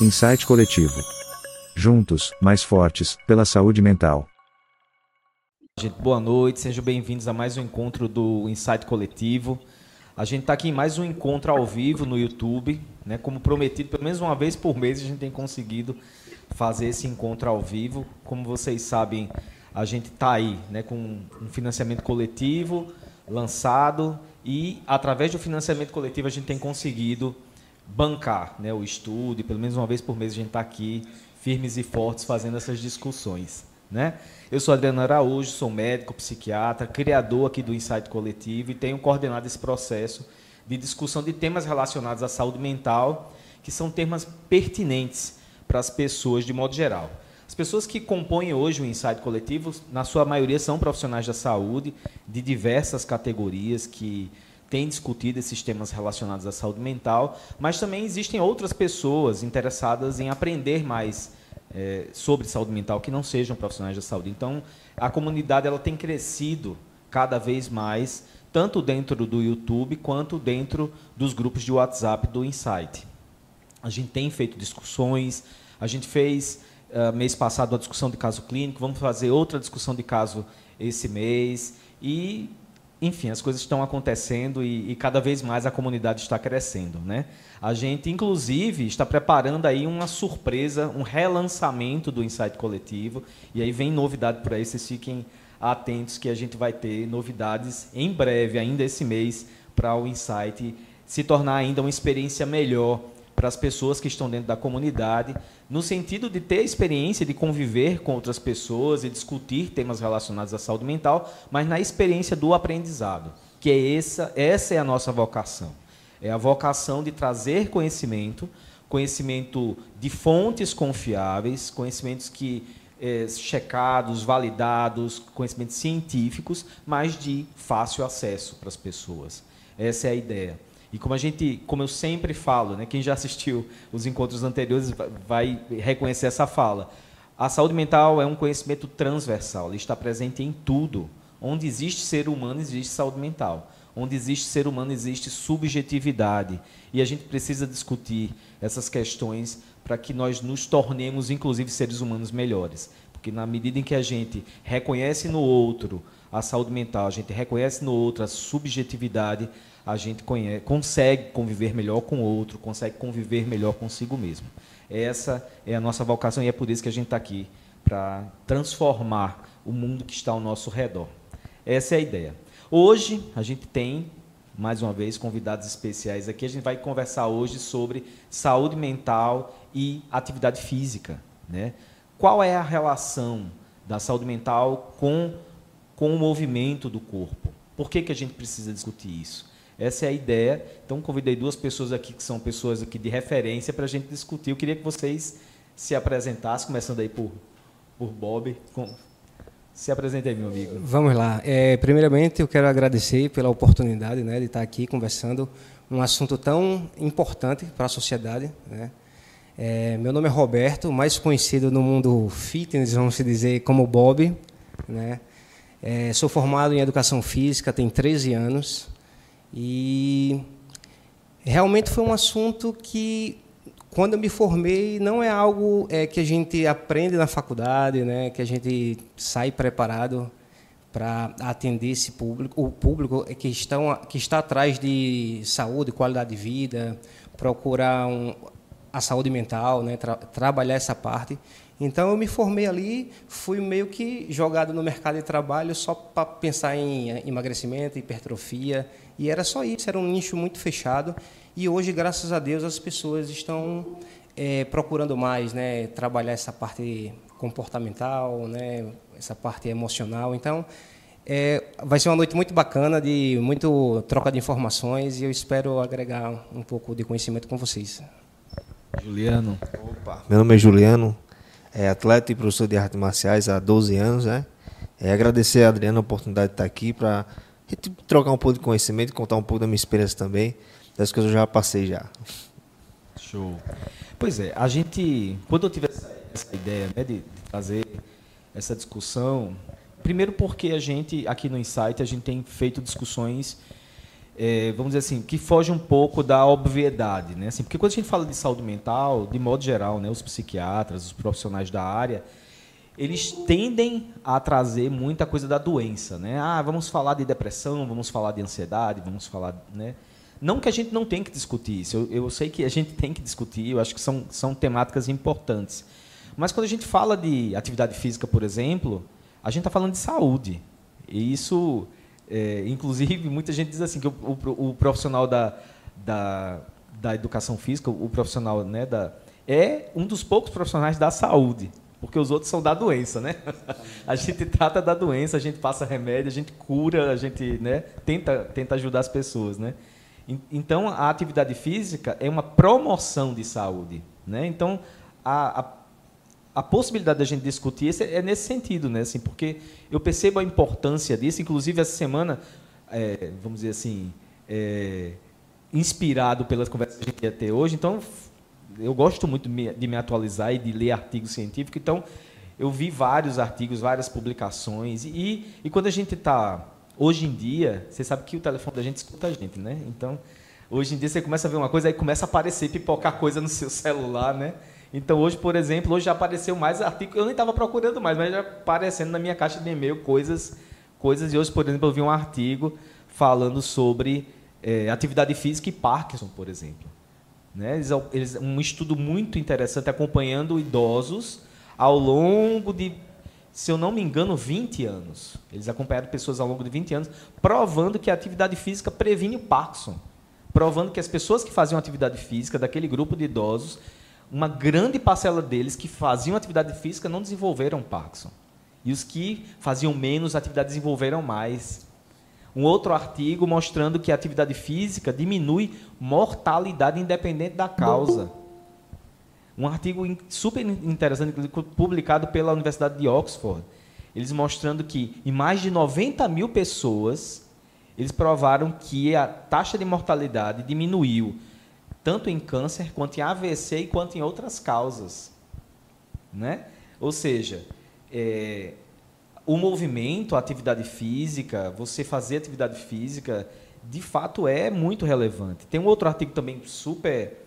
Insight Coletivo. Juntos, mais fortes, pela saúde mental. Gente, boa noite, sejam bem-vindos a mais um encontro do Insight Coletivo. A gente está aqui em mais um encontro ao vivo no YouTube, né? Como prometido, pelo menos uma vez por mês a gente tem conseguido fazer esse encontro ao vivo. Como vocês sabem, a gente está aí, né? Com um financiamento coletivo lançado e através do financiamento coletivo a gente tem conseguido bancar né, o estudo, e pelo menos uma vez por mês a gente está aqui firmes e fortes fazendo essas discussões. Né? Eu sou Adriano Araújo, sou médico, psiquiatra, criador aqui do Insight Coletivo e tenho coordenado esse processo de discussão de temas relacionados à saúde mental, que são temas pertinentes para as pessoas de modo geral. As pessoas que compõem hoje o Insight Coletivo, na sua maioria, são profissionais da saúde, de diversas categorias que têm discutido esses temas relacionados à saúde mental, mas também existem outras pessoas interessadas em aprender mais é, sobre saúde mental que não sejam profissionais da saúde. Então, a comunidade ela tem crescido cada vez mais, tanto dentro do YouTube quanto dentro dos grupos de WhatsApp do Insight. A gente tem feito discussões, a gente fez uh, mês passado uma discussão de caso clínico, vamos fazer outra discussão de caso esse mês e enfim, as coisas estão acontecendo e, e, cada vez mais a comunidade está crescendo, né? A gente, inclusive, está preparando aí uma surpresa, um relançamento do Insight Coletivo. E aí vem novidade por aí, vocês fiquem atentos que a gente vai ter novidades em breve, ainda esse mês, para o Insight se tornar ainda uma experiência melhor para as pessoas que estão dentro da comunidade, no sentido de ter experiência de conviver com outras pessoas e discutir temas relacionados à saúde mental, mas na experiência do aprendizado, que é essa, essa é a nossa vocação. É a vocação de trazer conhecimento, conhecimento de fontes confiáveis, conhecimentos que é, checados, validados, conhecimentos científicos, mas de fácil acesso para as pessoas. Essa é a ideia. E como a gente, como eu sempre falo, né, quem já assistiu os encontros anteriores vai reconhecer essa fala. A saúde mental é um conhecimento transversal, ele está presente em tudo. Onde existe ser humano, existe saúde mental. Onde existe ser humano, existe subjetividade. E a gente precisa discutir essas questões para que nós nos tornemos, inclusive, seres humanos melhores. Porque na medida em que a gente reconhece no outro a saúde mental, a gente reconhece no outro a subjetividade, a gente conhece, consegue conviver melhor com o outro, consegue conviver melhor consigo mesmo. Essa é a nossa vocação e é por isso que a gente está aqui, para transformar o mundo que está ao nosso redor. Essa é a ideia. Hoje, a gente tem, mais uma vez, convidados especiais aqui. A gente vai conversar hoje sobre saúde mental e atividade física. Né? Qual é a relação da saúde mental com, com o movimento do corpo? Por que, que a gente precisa discutir isso? Essa é a ideia. Então, convidei duas pessoas aqui que são pessoas aqui de referência para a gente discutir. Eu queria que vocês se apresentassem, começando aí por, por Bob. Com... Se apresente aí, meu amigo. Vamos lá. É, primeiramente, eu quero agradecer pela oportunidade né, de estar aqui conversando um assunto tão importante para a sociedade. Né? É, meu nome é Roberto, mais conhecido no mundo fitness, vamos dizer, como Bob. Né? É, sou formado em Educação Física, tenho 13 anos. E realmente foi um assunto que, quando eu me formei, não é algo é, que a gente aprende na faculdade, né, que a gente sai preparado para atender esse público, o público que, estão, que está atrás de saúde, qualidade de vida, procurar um, a saúde mental, né, tra trabalhar essa parte. Então eu me formei ali, fui meio que jogado no mercado de trabalho só para pensar em emagrecimento, hipertrofia, e era só isso, era um nicho muito fechado. E hoje, graças a Deus, as pessoas estão é, procurando mais, né, trabalhar essa parte comportamental, né, essa parte emocional. Então, é, vai ser uma noite muito bacana, de muito troca de informações, e eu espero agregar um pouco de conhecimento com vocês. Juliano. Opa. Meu nome é Juliano, é atleta e professor de artes marciais há 12 anos, né? É agradecer a Adriana a oportunidade de estar aqui para trocar um pouco de conhecimento, contar um pouco da minha experiência também, das coisas que eu já passei já. Show. Pois é, a gente, quando eu tive essa, essa ideia né, de, de trazer essa discussão, primeiro porque a gente, aqui no Insight, a gente tem feito discussões é, vamos dizer assim, que foge um pouco da obviedade, né? Assim, porque quando a gente fala de saúde mental, de modo geral, né, os psiquiatras, os profissionais da área, eles tendem a trazer muita coisa da doença, né? Ah, vamos falar de depressão, vamos falar de ansiedade, vamos falar, né? Não que a gente não tenha que discutir isso, eu, eu sei que a gente tem que discutir, eu acho que são, são temáticas importantes. Mas quando a gente fala de atividade física, por exemplo, a gente está falando de saúde. E isso é, inclusive, muita gente diz assim que o, o, o profissional da, da, da, educação física, o profissional né, da, é um dos poucos profissionais da saúde, porque os outros são da doença, né? A gente trata da doença, a gente passa remédio, a gente cura, a gente né, tenta, tenta ajudar as pessoas, né? Então, a atividade física é uma promoção de saúde, né? Então, a, a a possibilidade da gente discutir é nesse sentido, né? Assim, porque eu percebo a importância disso. Inclusive essa semana, é, vamos dizer assim, é, inspirado pelas conversas que a gente ia ter hoje. Então, eu gosto muito de me, de me atualizar e de ler artigos científicos. Então, eu vi vários artigos, várias publicações. E, e quando a gente está hoje em dia, você sabe que o telefone da gente escuta a gente, né? Então, hoje em dia você começa a ver uma coisa, aí começa a aparecer, pipocar coisa no seu celular, né? Então hoje, por exemplo, hoje já apareceu mais artigos, eu nem estava procurando mais, mas já aparecendo na minha caixa de e-mail coisas, coisas. E hoje, por exemplo, eu vi um artigo falando sobre é, atividade física e Parkinson, por exemplo. Né? Eles, eles, um estudo muito interessante acompanhando idosos ao longo de, se eu não me engano, 20 anos. Eles acompanharam pessoas ao longo de 20 anos, provando que a atividade física previne o Parkinson. Provando que as pessoas que faziam atividade física, daquele grupo de idosos, uma grande parcela deles que faziam atividade física não desenvolveram Parkinson. E os que faziam menos atividade desenvolveram mais. Um outro artigo mostrando que a atividade física diminui mortalidade independente da causa. Um artigo super interessante, publicado pela Universidade de Oxford. Eles mostrando que em mais de 90 mil pessoas, eles provaram que a taxa de mortalidade diminuiu tanto em câncer quanto em AVC e quanto em outras causas, né? Ou seja, é, o movimento, a atividade física, você fazer atividade física, de fato é muito relevante. Tem um outro artigo também super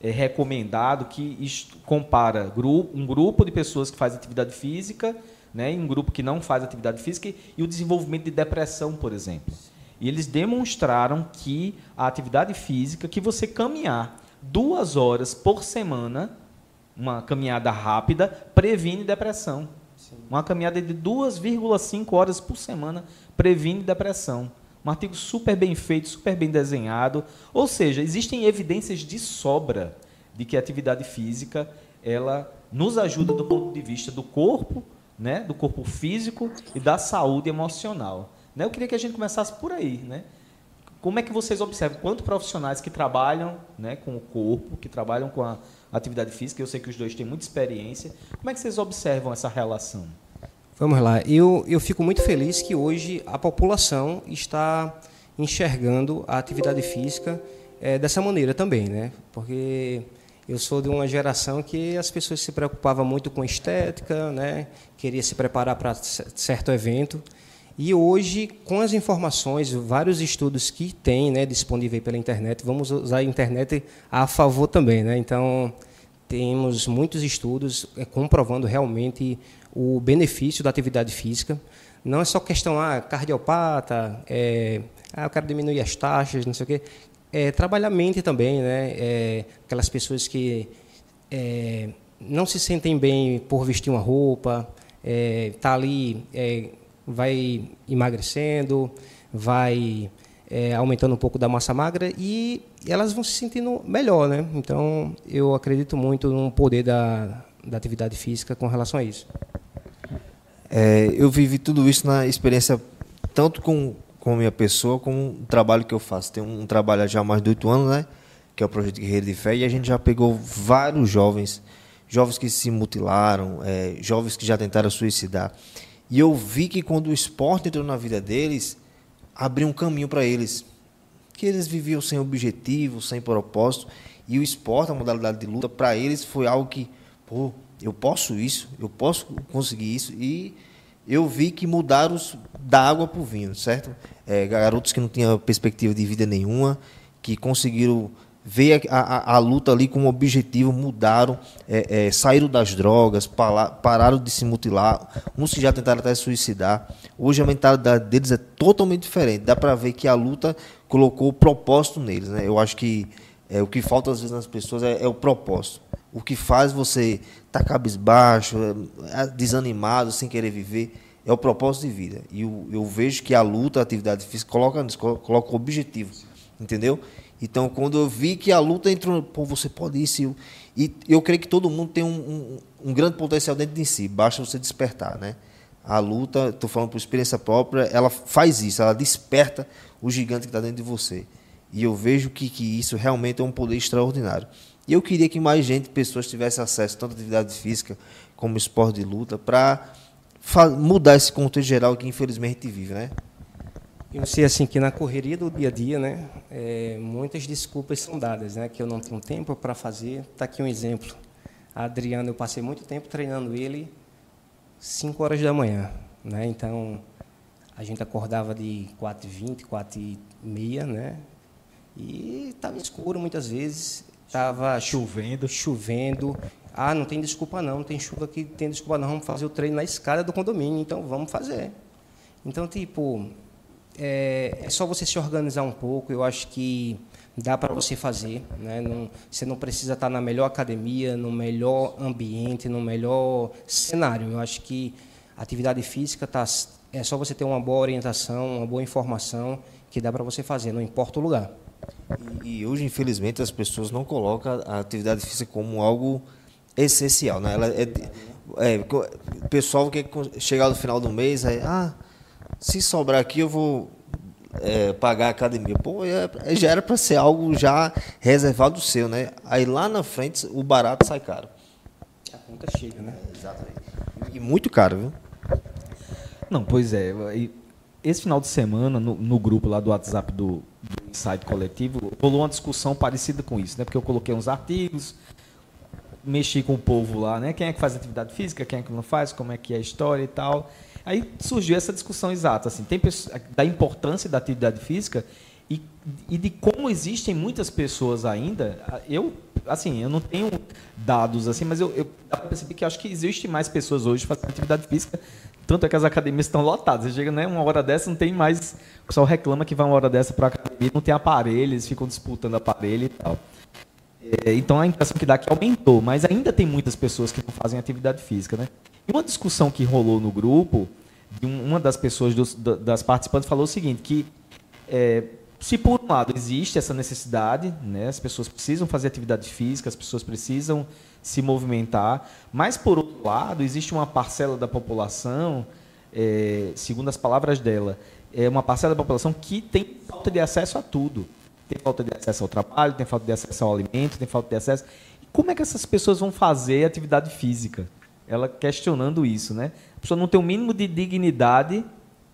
é, recomendado que compara grupo, um grupo de pessoas que faz atividade física, né, e um grupo que não faz atividade física e o desenvolvimento de depressão, por exemplo. E eles demonstraram que a atividade física, que você caminhar duas horas por semana, uma caminhada rápida, previne depressão. Sim. Uma caminhada de 2,5 horas por semana previne depressão. Um artigo super bem feito, super bem desenhado. Ou seja, existem evidências de sobra de que a atividade física ela nos ajuda do ponto de vista do corpo, né, do corpo físico e da saúde emocional. Né? Eu queria que a gente começasse por aí. Né? Como é que vocês observam? Quantos profissionais que trabalham né, com o corpo, que trabalham com a atividade física, eu sei que os dois têm muita experiência, como é que vocês observam essa relação? Vamos lá. Eu, eu fico muito feliz que hoje a população está enxergando a atividade física é, dessa maneira também, né? Porque eu sou de uma geração que as pessoas se preocupavam muito com estética, né? Queria se preparar para certo evento. E hoje, com as informações, vários estudos que tem né, disponível pela internet, vamos usar a internet a favor também. Né? Então, temos muitos estudos é, comprovando realmente o benefício da atividade física. Não é só questão, ah, cardiopata, é, ah, eu quero diminuir as taxas, não sei o quê. É, trabalhar a mente também, né? É, aquelas pessoas que é, não se sentem bem por vestir uma roupa, é, tá ali é, vai emagrecendo, vai é, aumentando um pouco da massa magra e elas vão se sentindo melhor, né? Então, eu acredito muito no poder da, da atividade física com relação a isso. É, eu vivi tudo isso na experiência tanto com, com a minha pessoa como o trabalho que eu faço. Tem um trabalho já há mais de oito anos, né? Que é o Projeto Guerreiro de Fé, e a gente já pegou vários jovens, jovens que se mutilaram, é, jovens que já tentaram suicidar. E eu vi que quando o esporte entrou na vida deles, abriu um caminho para eles. Que eles viviam sem objetivo, sem propósito. E o esporte, a modalidade de luta, para eles foi algo que, pô, eu posso isso, eu posso conseguir isso. E eu vi que mudaram os, da água para o vinho, certo? É, garotos que não tinham perspectiva de vida nenhuma, que conseguiram ver a, a, a luta ali com um objetivo, mudaram, é, é, saíram das drogas, para, pararam de se mutilar, uns que já tentaram até suicidar. Hoje a mentalidade deles é totalmente diferente. Dá para ver que a luta colocou o propósito neles. Né? Eu acho que é, o que falta às vezes nas pessoas é, é o propósito. O que faz você estar tá cabisbaixo, é, é, desanimado, sem querer viver, é o propósito de vida. E eu, eu vejo que a luta, a atividade física, coloca, coloca o objetivo. Entendeu? Então, quando eu vi que a luta entrou, pô, você pode isso. E eu creio que todo mundo tem um, um, um grande potencial dentro de si, basta você despertar, né? A luta, estou falando por experiência própria, ela faz isso, ela desperta o gigante que está dentro de você. E eu vejo que, que isso realmente é um poder extraordinário. E eu queria que mais gente, pessoas tivessem acesso tanto à atividade física como esporte de luta, para mudar esse contexto geral que infelizmente a gente vive, né? Eu sei assim que na correria do dia a dia, né, é, muitas desculpas são dadas, né, que eu não tenho tempo para fazer. Está aqui um exemplo. A Adriana, eu passei muito tempo treinando ele 5 horas da manhã, né? Então a gente acordava de 4h20, 4h30, né? E estava escuro muitas vezes, estava chovendo, chovendo. Ah, não tem desculpa não, não tem chuva aqui, tem desculpa não, vamos fazer o treino na escada do condomínio, então vamos fazer. Então, tipo, é, é só você se organizar um pouco, eu acho que dá para você fazer. Né? Não, você não precisa estar na melhor academia, no melhor ambiente, no melhor cenário. Eu acho que atividade física tá, é só você ter uma boa orientação, uma boa informação que dá para você fazer, não importa o lugar. E, hoje, infelizmente, as pessoas não colocam a atividade física como algo essencial. Né? Ela é, é, o pessoal que chegar no final do mês, aí, ah, se sobrar aqui eu vou é, pagar a academia. Pô, é, é já era para ser algo já reservado seu, né? Aí lá na frente o barato sai caro. A conta chega, né? exatamente. E muito caro, viu? Não, pois é. Esse final de semana, no, no grupo lá do WhatsApp do, do Insight Coletivo, rolou uma discussão parecida com isso, né? Porque eu coloquei uns artigos, mexi com o povo lá, né? Quem é que faz atividade física, quem é que não faz, como é que é a história e tal. Aí surgiu essa discussão exata, assim, tem da importância da atividade física e, e de como existem muitas pessoas ainda. Eu, assim, eu não tenho dados assim, mas eu, eu perceber que acho que existe mais pessoas hoje fazendo atividade física. Tanto é que as academias estão lotadas. Você chega, né, uma hora dessa, não tem mais. O pessoal reclama que vai uma hora dessa para a academia, não tem aparelho, eles ficam disputando aparelho e tal. É, então a impressão que dá é que aumentou, mas ainda tem muitas pessoas que não fazem atividade física, né? E uma discussão que rolou no grupo, uma das pessoas dos, das participantes falou o seguinte, que é, se por um lado existe essa necessidade, né, as pessoas precisam fazer atividade física, as pessoas precisam se movimentar, mas por outro lado existe uma parcela da população, é, segundo as palavras dela, é uma parcela da população que tem falta de acesso a tudo. Tem falta de acesso ao trabalho, tem falta de acesso ao alimento, tem falta de acesso. E como é que essas pessoas vão fazer atividade física? Ela questionando isso, né? A pessoa não tem o um mínimo de dignidade.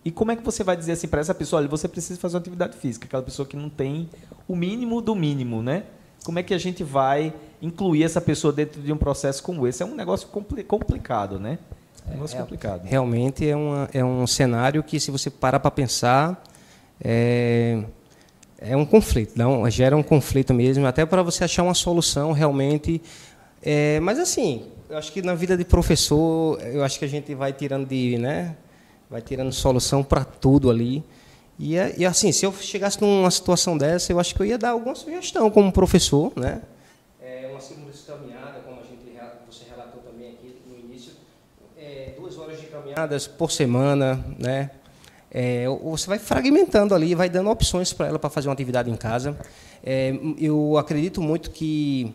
E como é que você vai dizer assim para essa pessoa, olha, você precisa fazer uma atividade física, aquela pessoa que não tem o mínimo do mínimo, né? Como é que a gente vai incluir essa pessoa dentro de um processo como esse? É um negócio complicado, né? É um negócio é, complicado. Realmente é, uma, é um cenário que, se você parar para pensar, é, é um conflito, não, gera um conflito mesmo, até para você achar uma solução realmente. É, mas assim, eu acho que na vida de professor, eu acho que a gente vai tirando de, né, vai tirando solução para tudo ali. E, é, e, assim, se eu chegasse numa situação dessa, eu acho que eu ia dar alguma sugestão como professor, né? É uma simples caminhada, como a gente você relatou também aqui no início, é, duas horas de caminhadas por semana, né? É, você vai fragmentando ali, vai dando opções para ela para fazer uma atividade em casa. É, eu acredito muito que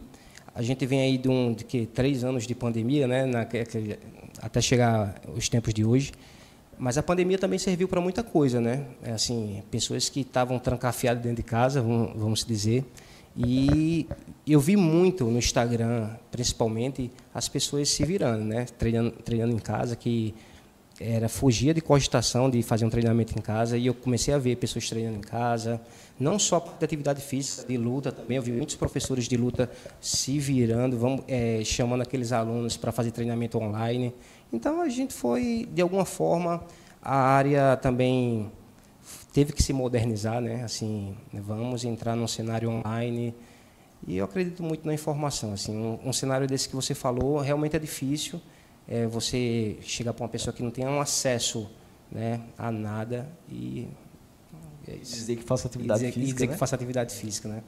a gente vem aí de, um, de que, três anos de pandemia, né, na, até chegar os tempos de hoje. Mas a pandemia também serviu para muita coisa, né? É assim, pessoas que estavam trancafiadas dentro de casa, vamos, dizer. E eu vi muito no Instagram, principalmente, as pessoas se virando, né? Treinando, treinando em casa, que era fugia de cogitação de fazer um treinamento em casa. E eu comecei a ver pessoas treinando em casa, não só de atividade física, de luta também. Eu vi muitos professores de luta se virando, vamos, é, chamando aqueles alunos para fazer treinamento online. Então a gente foi, de alguma forma, a área também teve que se modernizar, né? Assim, vamos entrar num cenário online e eu acredito muito na informação. Assim, um, um cenário desse que você falou realmente é difícil. É, você chegar para uma pessoa que não tem um acesso né, a nada e é dizer que faça atividade dizer, física, dizer né? que faça atividade física, né?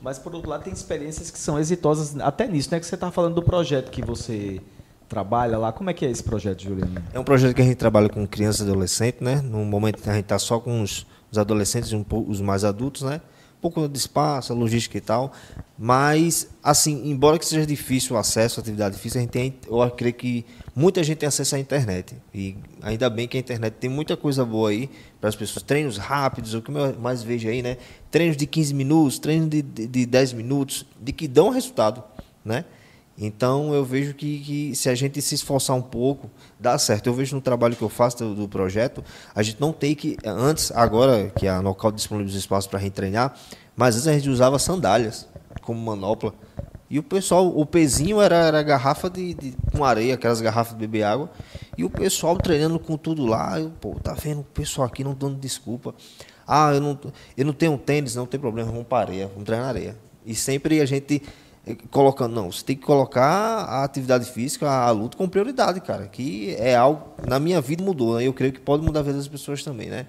Mas por outro lado tem experiências que são exitosas até nisso, né? Que você estava falando do projeto que você trabalha lá. Como é que é esse projeto, Juliano? É um projeto que a gente trabalha com crianças e adolescentes, né? No momento que a gente está só com os, os adolescentes e um os mais adultos, né? Pouco de espaço, logística e tal. Mas, assim, embora que seja difícil o acesso atividade física, a gente tem, eu creio que muita gente tem acesso à internet. E ainda bem que a internet tem muita coisa boa aí para as pessoas. Treinos rápidos, o que eu mais vejo aí, né? Treinos de 15 minutos, treinos de, de, de 10 minutos, de que dão resultado, né? Então eu vejo que, que, se a gente se esforçar um pouco, dá certo. Eu vejo no trabalho que eu faço do, do projeto, a gente não tem que, antes, agora que a Nocaute disponibiliza espaço para treinar, mas antes a gente usava sandálias como manopla. E o pessoal, o pezinho era, era garrafa de, de, com areia, aquelas garrafas de beber água. E o pessoal treinando com tudo lá. Eu, pô, tá vendo o pessoal aqui não dando desculpa. Ah, eu não, eu não tenho tênis, não tem problema, vamos para areia, vamos treinar areia. E sempre a gente colocando, não, você tem que colocar a atividade física, a, luta com prioridade, cara, que é algo, na minha vida mudou, né? eu creio que pode mudar a vida das pessoas também, né?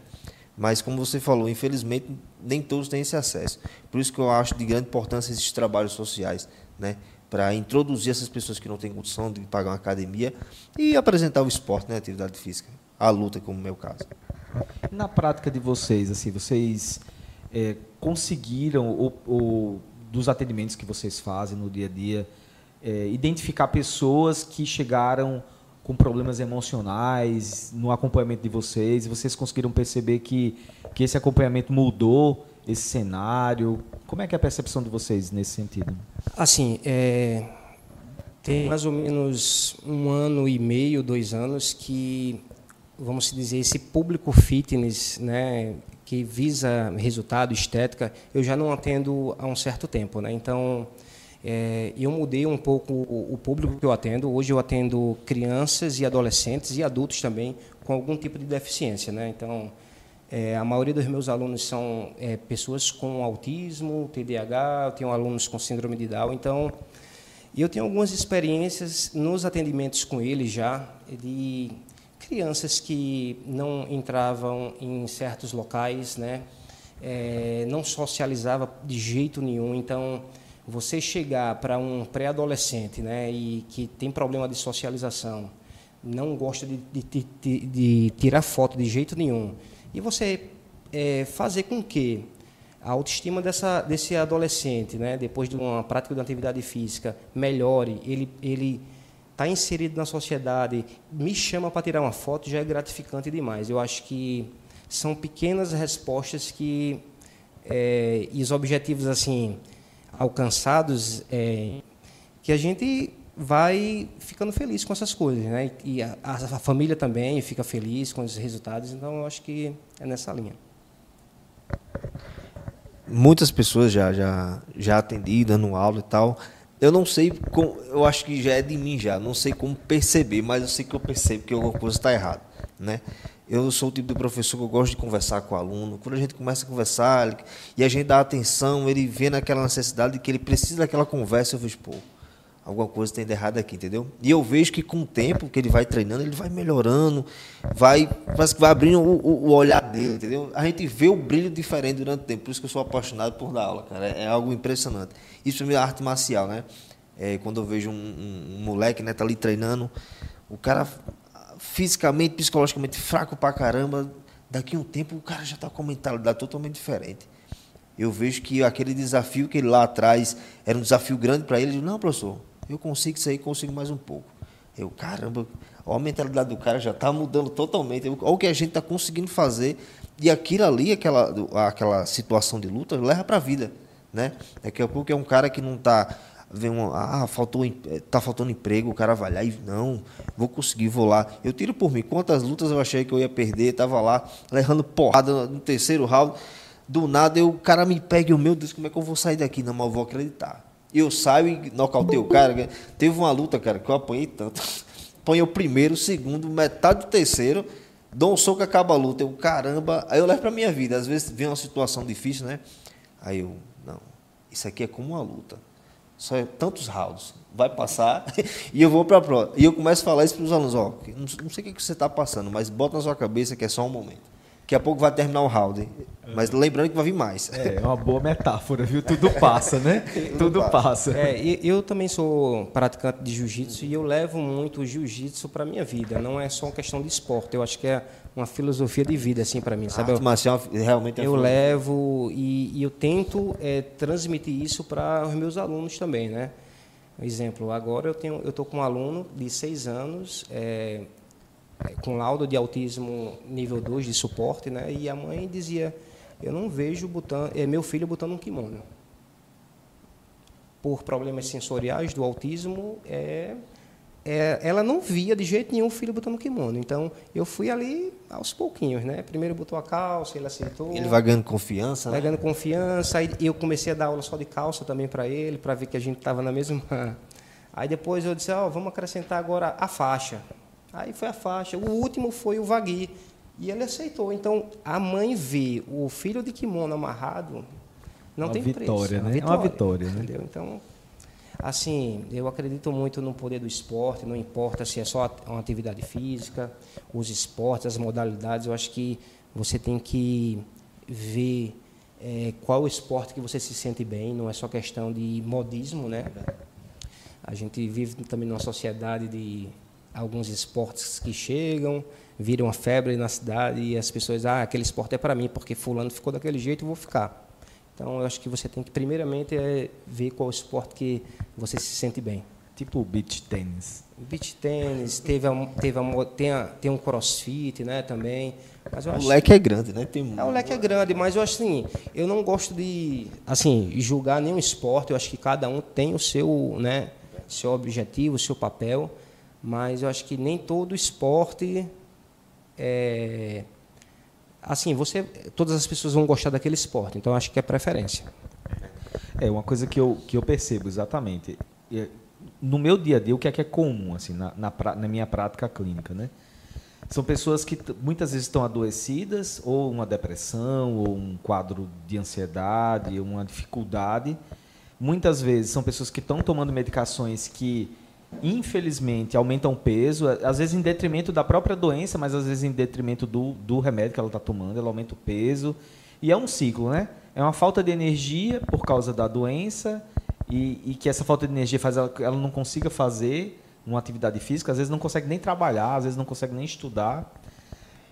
Mas como você falou, infelizmente nem todos têm esse acesso. Por isso que eu acho de grande importância esses trabalhos sociais, né? Para introduzir essas pessoas que não têm condição de pagar uma academia e apresentar o esporte, né? A atividade física, a luta, como é o meu caso. Na prática de vocês, assim, vocês é, conseguiram ou, ou dos atendimentos que vocês fazem no dia a dia, é, identificar pessoas que chegaram com problemas emocionais no acompanhamento de vocês e vocês conseguiram perceber que, que esse acompanhamento mudou esse cenário? Como é que é a percepção de vocês nesse sentido? Assim, é, tem mais ou menos um ano e meio, dois anos que, vamos dizer, esse público fitness, né, que visa resultado, estética, eu já não atendo há um certo tempo. Né? Então, é, eu mudei um pouco o, público que eu atendo. Hoje eu atendo crianças e adolescentes e adultos também com algum tipo de deficiência. Né? Então, é, a maioria dos meus alunos são é, pessoas com autismo, TDAH, eu tenho alunos com síndrome de Down. Então, eu tenho algumas experiências nos atendimentos com eles já, de crianças que não entravam em certos locais, né? É, não socializava de jeito nenhum. Então, você chegar para um pré-adolescente, né, e que tem problema de socialização, não gosta de, de, de, de tirar foto de jeito nenhum, e você é, fazer com que a autoestima dessa, desse adolescente, né, depois de uma prática de uma atividade física, melhore, ele, ele está inserido na sociedade, me chama para tirar uma foto, já é gratificante demais. Eu acho que são pequenas respostas que é, e os objetivos assim alcançados é, que a gente vai ficando feliz com essas coisas, né? E a, a, família também fica feliz com os resultados. Então, eu acho que é nessa linha. Muitas pessoas já já já atendi dando aula e tal eu não sei, como, eu acho que já é de mim já, não sei como perceber, mas eu sei que eu percebo que alguma coisa está errada, né? Eu sou o tipo de professor que eu gosto de conversar com o aluno. Quando a gente começa a conversar ele, e a gente dá atenção, ele vê naquela necessidade de que ele precisa daquela conversa, eu vejo, pô, alguma coisa tem de errado aqui, entendeu? E eu vejo que com o tempo que ele vai treinando, ele vai melhorando, vai, parece que vai abrindo o, o, o, olhar dele, entendeu? A gente vê o brilho diferente durante o tempo, por isso que eu sou apaixonado por dar aula, cara, é, é algo impressionante. Isso é minha arte marcial, né? É, quando eu vejo um, um, um, moleque, né, tá ali treinando, o cara fisicamente, psicologicamente fraco pra caramba, daqui a um tempo o cara já tá com uma mentalidade totalmente diferente. Eu vejo que aquele desafio que ele lá atrás era um desafio grande para ele, eu digo, não, professor, eu consigo aí, consigo mais um pouco. Eu, caramba, a mentalidade do cara já está mudando totalmente. Olha o que a gente está conseguindo fazer. E aquilo ali, aquela, aquela situação de luta, leva para a vida. Né? Daqui a pouco é um cara que não está vendo, ah, faltou, tá faltando emprego, o cara vai lá e não, vou conseguir, vou lá. Eu tiro por mim, quantas lutas eu achei que eu ia perder, estava lá, levando porrada no terceiro round, do nada eu, o cara me pega e o meu Deus, como é que eu vou sair daqui? Não, mas eu vou acreditar. Eu saio e nocauteio o cara. Teve uma luta, cara, que eu apanhei tanto. apanha o primeiro, o segundo, metade do terceiro, dou um soco, acaba a luta. Eu, caramba, aí eu levo pra minha vida. Às vezes vem uma situação difícil, né? Aí eu, não, isso aqui é como uma luta. Só é tantos rounds. Vai passar e eu vou para a prova. E eu começo a falar isso para os alunos: ó, não, sei o que você está passando, mas bota na sua cabeça que é só um momento. Daqui a pouco vai terminar o round. Mas lembrando que vai vir mais. É, é uma boa metáfora, viu? Tudo passa, né? Tudo, Tudo passa. passa. É, eu também sou praticante de jiu-jitsu e eu levo muito o jiu-jitsu para minha vida. Não é só uma questão de esporte. Eu acho que é uma filosofia de vida, assim, para mim. Sabe? A arte marcial realmente é Eu levo e, e, eu tento é, transmitir isso para os meus alunos também, né? Exemplo, agora eu tenho, eu estou com um aluno de seis anos, é, com laudo de autismo nível 2 de suporte, né? E a mãe dizia: "Eu não vejo botando, é meu filho botando um kimono". Por problemas sensoriais do autismo, é, é, ela não via de jeito nenhum o filho botando kimono. Então, eu fui ali aos pouquinhos, né? Primeiro botou a calça, ele aceitou. Ele vai ganhando confiança, vai né? ganhando confiança. Aí eu comecei a dar aula só de calça também para ele, para ver que a gente estava na mesma. Aí depois eu disse, ó, oh, vamos acrescentar agora a faixa. Aí foi a faixa. O último foi o vagui. E ele aceitou. Então, a mãe vê o filho de kimono amarrado, não uma tem vitória, preço. Né? É uma vitória, né? Entendeu? Então, assim, eu acredito muito no poder do esporte, não importa se é só uma atividade física, os esportes, as modalidades, eu acho que você tem que ver é, qual o esporte que você se sente bem, não é só questão de modismo, né? A gente vive também numa sociedade de alguns esportes que chegam, viram uma febre na cidade e as pessoas, ah, aquele esporte é para mim, porque fulano ficou daquele jeito, eu vou ficar. Então, eu acho que você tem que, primeiramente, é ver qual esporte que você se sente bem. Tipo beach tênis. Beach tênis, teve, a, teve a, tem, a, tem um crossfit, né, também. Mas eu o acho leque é grande, né? Tem é, o leque é grande, mas eu acho assim, eu não gosto de, assim, julgar nenhum esporte. Eu acho que cada um tem o seu, né, seu objetivo, o seu papel mas eu acho que nem todo esporte é assim, você todas as pessoas vão gostar daquele esporte, então acho que é preferência. É uma coisa que eu, que eu percebo exatamente. No meu dia a dia, o que é que é comum assim na, na, na minha prática clínica, né? São pessoas que muitas vezes estão adoecidas, ou uma depressão, ou um quadro de ansiedade, uma dificuldade. Muitas vezes são pessoas que estão tomando medicações que infelizmente, aumentam peso, às vezes em detrimento da própria doença, mas às vezes em detrimento do, do remédio que ela está tomando, ela aumenta o peso. E é um ciclo, né? É uma falta de energia por causa da doença e, e que essa falta de energia faz ela, ela não consiga fazer uma atividade física, às vezes não consegue nem trabalhar, às vezes não consegue nem estudar.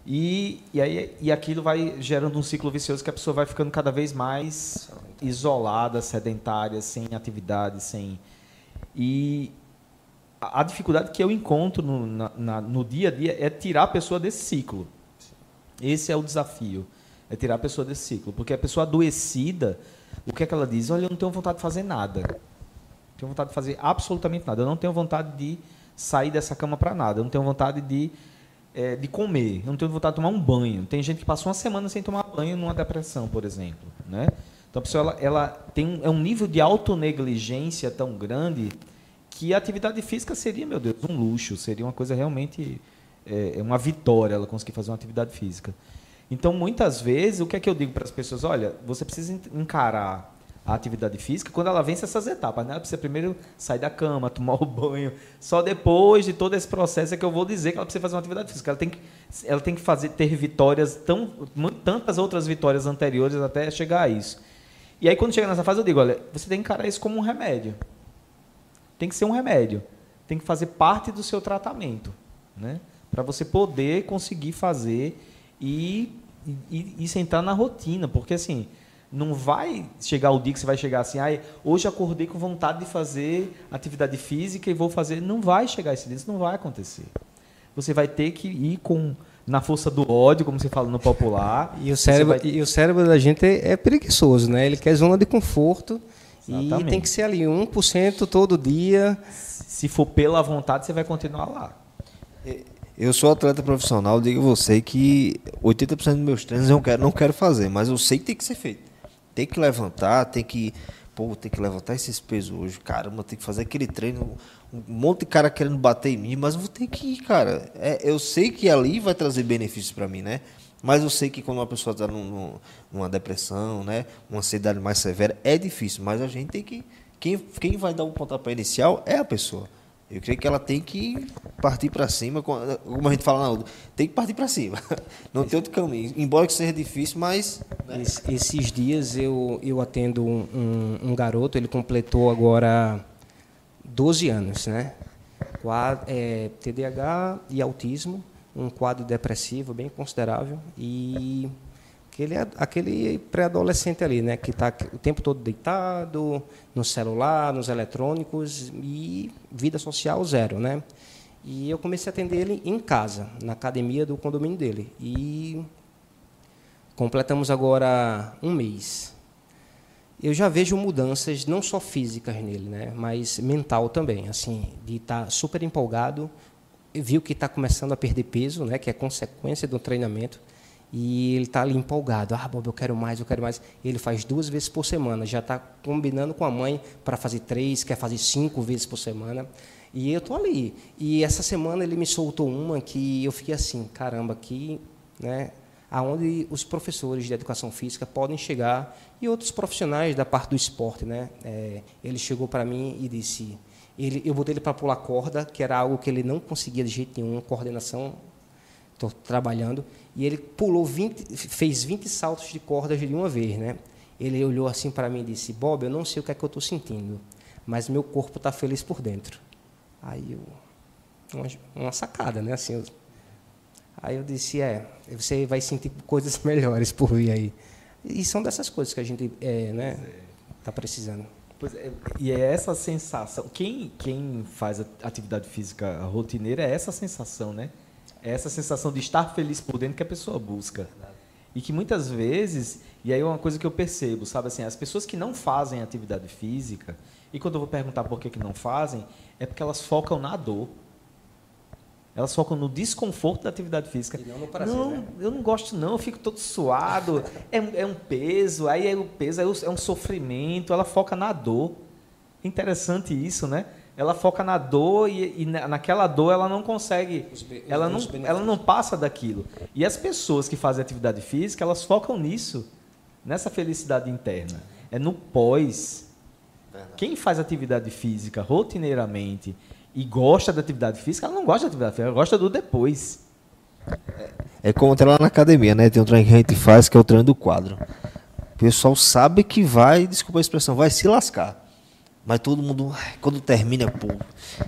E, e, aí, e aquilo vai gerando um ciclo vicioso que a pessoa vai ficando cada vez mais isolada, sedentária, sem atividade, sem. E, a dificuldade que eu encontro no, na, na, no dia a dia é tirar a pessoa desse ciclo. Esse é o desafio, é tirar a pessoa desse ciclo. Porque a pessoa adoecida, o que é que ela diz? Olha, eu não tenho vontade de fazer nada. Não tenho vontade de fazer absolutamente nada. Eu não tenho vontade de sair dessa cama para nada. Eu não tenho vontade de, é, de comer. Eu não tenho vontade de tomar um banho. Tem gente que passou uma semana sem tomar banho numa depressão, por exemplo. Né? Então a pessoa ela, ela tem um, é um nível de autonegligência tão grande que a atividade física seria, meu Deus, um luxo, seria uma coisa realmente é, é, uma vitória ela conseguir fazer uma atividade física. Então, muitas vezes, o que é que eu digo para as pessoas? Olha, você precisa encarar a atividade física quando ela vence essas etapas, né? Ela precisa primeiro sair da cama, tomar o banho. Só depois de todo esse processo é que eu vou dizer que ela precisa fazer uma atividade física. Ela tem que, ela tem que fazer ter vitórias tão tantas outras vitórias anteriores até chegar a isso. E aí quando chega nessa fase eu digo, olha, você tem que encarar isso como um remédio tem que ser um remédio. Tem que fazer parte do seu tratamento, né? Para você poder conseguir fazer e, e, e, sentar na rotina, porque assim não vai chegar o dia que você vai chegar assim, ah, hoje acordei com vontade de fazer atividade física e vou fazer. Não vai chegar esse dia, isso não vai acontecer. Você vai ter que ir com na força do ódio, como você fala no popular. E o cérebro, vai... e o cérebro da gente é, é preguiçoso, né? Ele quer zona de conforto Exatamente. E tem que ser ali 1% todo dia. Se for pela vontade, você vai continuar lá. Eu sou atleta profissional, digo você que 80% dos meus treinos eu não quero, não quero fazer, mas eu sei que tem que ser feito. Tem que levantar, tem que pô, ter que levantar esses pesos hoje, caramba, tem que fazer aquele treino, um monte de cara querendo bater em mim, mas eu vou ter que ir, cara. É, eu sei que ali vai trazer benefícios para mim, né? Mas eu sei que quando uma pessoa está num, numa depressão, né, uma ansiedade mais severa, é difícil, mas a gente tem que quem, quem vai dar o um pontapé inicial é a pessoa. Eu creio que ela tem que partir para cima, como a gente fala na outra, tem que partir para cima. Não tem outro caminho. Embora que seja difícil, mas. Né? esses dias eu, eu atendo um, um, garoto, ele completou agora 12 anos, né? Quadro, é, TDAH e autismo, um quadro depressivo bem considerável. E aquele, aquele pré-adolescente ali, né, que está o tempo todo deitado, no celular, nos eletrônicos e vida social zero, né? E eu comecei a atender ele em casa, na academia do condomínio dele. E completamos agora um mês. Eu já vejo mudanças não só físicas nele, né, mas mental também, assim, de estar tá super empolgado, viu que está começando a perder peso, né, que é consequência do treinamento e ele está ali empolgado. Ah, Bob, eu quero mais, eu quero mais. Ele faz duas vezes por semana, já está combinando com a mãe para fazer três, quer fazer cinco vezes por semana. E eu estou ali. E essa semana ele me soltou uma que eu fiquei assim, caramba, aqui, né, aonde os professores de educação física podem chegar e outros profissionais da parte do esporte, né? É, ele chegou para mim e disse, ele, eu botei ele para pular corda, que era algo que ele não conseguia de jeito nenhum, coordenação, estou trabalhando. E ele pulou 20, fez 20 saltos de cordas de uma vez, né? Ele olhou assim para mim e disse: Bob, eu não sei o que é que eu estou sentindo, mas meu corpo está feliz por dentro. Aí eu, uma, uma sacada, né? Assim, eu, aí eu disse: É, você vai sentir coisas melhores por vir aí. E são dessas coisas que a gente é, né, está precisando. É, e é essa sensação. Quem, quem faz atividade física rotineira é essa sensação, né? É essa sensação de estar feliz por dentro que a pessoa busca. E que muitas vezes, e aí é uma coisa que eu percebo, sabe assim, as pessoas que não fazem atividade física, e quando eu vou perguntar por que, que não fazem, é porque elas focam na dor. Elas focam no desconforto da atividade física. E não no prazer, não, né? eu não gosto não, eu fico todo suado, é, é um peso, aí é o peso, é um sofrimento, ela foca na dor. Interessante isso, né? ela foca na dor e, e naquela dor ela não consegue, ela não, ela não passa daquilo. E as pessoas que fazem atividade física, elas focam nisso, nessa felicidade interna. É no pós. Quem faz atividade física rotineiramente e gosta da atividade física, ela não gosta da atividade física, ela gosta do depois. É como lá na academia, né? Tem um treino que a gente faz que é o treino do quadro. O pessoal sabe que vai, desculpa a expressão, vai se lascar. Mas todo mundo, quando termina, pô,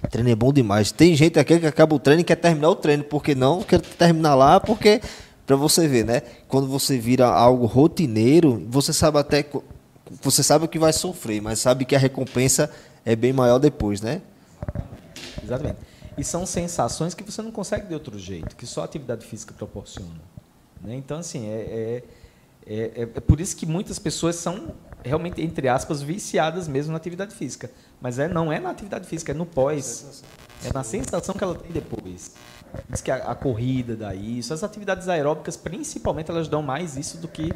treino é bom demais. Tem gente aqui que acaba o treino e quer terminar o treino, porque não quer terminar lá, porque para você ver, né? Quando você vira algo rotineiro, você sabe até você sabe que vai sofrer, mas sabe que a recompensa é bem maior depois, né? Exatamente. E são sensações que você não consegue de outro jeito, que só a atividade física proporciona. Né? Então, assim, é, é, é, é por isso que muitas pessoas são realmente, entre aspas, viciadas mesmo na atividade física. Mas é, não é na atividade física, é no pós. É na sensação que ela tem depois. Diz que a, a, corrida dá isso. As atividades aeróbicas, principalmente, elas dão mais isso do que,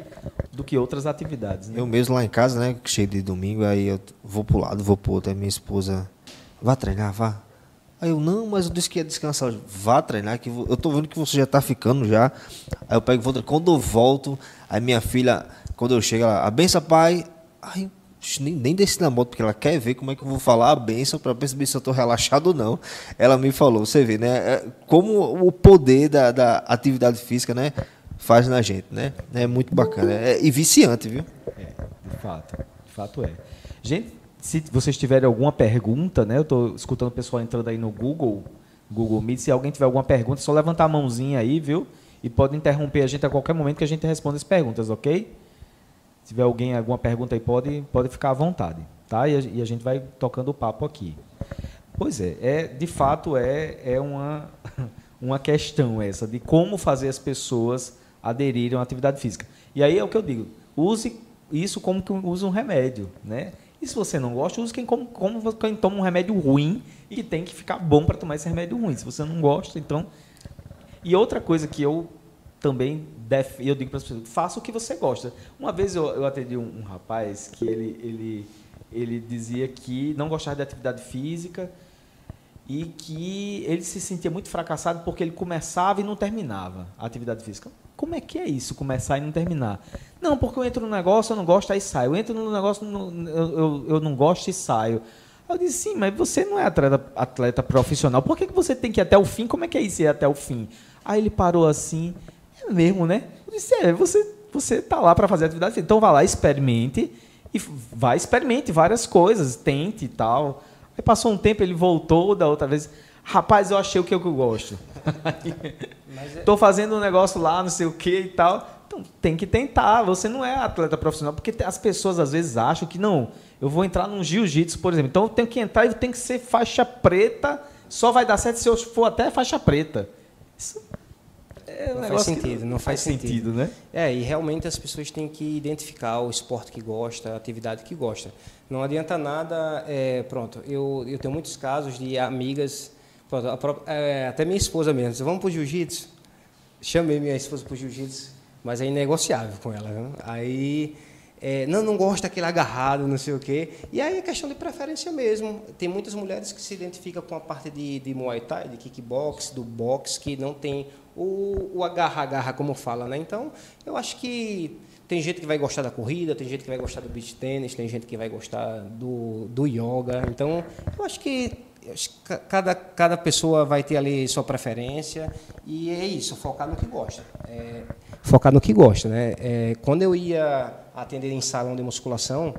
do que outras atividades. Né? Eu mesmo lá em casa, né? Cheio de domingo, aí eu vou pro lado, vou pro outro. Aí minha esposa, vá treinar, vá. Aí eu, não, mas eu disse que ia descansar. Vá treinar, que eu tô vendo que você já tá ficando já. Aí eu pego, vou, quando eu volto, aí minha filha, quando eu chego, ela, a benção, pai. Ai, nem, nem desci na moto, porque ela quer ver como é que eu vou falar a benção para perceber se eu estou relaxado ou não. Ela me falou, você vê, né? É, como o poder da, da atividade física, né? Faz na gente, né? É muito bacana. É, e viciante, viu? É, de fato. De fato é. Gente, se vocês tiverem alguma pergunta, né? Eu estou escutando o pessoal entrando aí no Google, Google Meet. Se alguém tiver alguma pergunta, é só levantar a mãozinha aí, viu? E pode interromper a gente a qualquer momento que a gente responda as perguntas, ok? Se tiver alguém, alguma pergunta aí, pode, pode ficar à vontade. Tá? E a, e a gente vai tocando o papo aqui. Pois é, é de fato é, é uma, uma questão essa de como fazer as pessoas aderirem à atividade física. E aí é o que eu digo, use isso como que usa um remédio, né? E se você não gosta, use quem, como, como quem toma um remédio ruim e que tem que ficar bom para tomar esse remédio ruim. Se você não gosta, então... E outra coisa que eu também deve, eu digo para as pessoas, faça o que você gosta. Uma vez eu, eu atendi um, um, rapaz que ele, ele, ele dizia que não gostava de atividade física e que ele se sentia muito fracassado porque ele começava e não terminava a atividade física. Como é que é isso, começar e não terminar? Não, porque eu entro no negócio, eu não gosto, aí saio. Eu entro no negócio, eu, eu, eu não gosto e saio. Eu disse, sim, mas você não é atleta, atleta profissional. Por que, que você tem que ir até o fim? Como é que é isso ir até o fim? Aí ele parou assim, é mesmo, né? Eu disse, é, você, você tá lá para fazer atividade física. Então vá lá, experimente e vai, experimente várias coisas, tente e tal. Aí passou um tempo, ele voltou da outra vez. Rapaz, eu achei o que eu gosto. Estou fazendo um negócio lá, não sei o que e tal. Então tem que tentar. Você não é atleta profissional, porque as pessoas às vezes acham que não. Eu vou entrar num jiu-jitsu, por exemplo. Então eu tenho que entrar e tem que ser faixa preta. Só vai dar certo se eu for até faixa preta. Isso é um não faz sentido, não, não faz, faz sentido. sentido. né? É, e realmente as pessoas têm que identificar o esporte que gosta, a atividade que gosta. Não adianta nada, é, pronto, eu, eu tenho muitos casos de amigas, pronto, própria, é, até minha esposa mesmo, vamos para o jiu-jitsu? Chamei minha esposa para o jiu-jitsu, mas é inegociável com ela. Aí é, não, não gosta daquele agarrado, não sei o quê. E aí é questão de preferência mesmo. Tem muitas mulheres que se identificam com a parte de, de Muay Thai, de kickbox, do boxe, que não tem o, o agarra-agarra, como fala. Né? Então, eu acho que tem gente que vai gostar da corrida, tem gente que vai gostar do beach tênis, tem gente que vai gostar do, do yoga. Então, eu acho que cada, cada pessoa vai ter ali sua preferência e é isso, focar no que gosta. É, focar no que gosta. Né? É, quando eu ia atender em salão de musculação,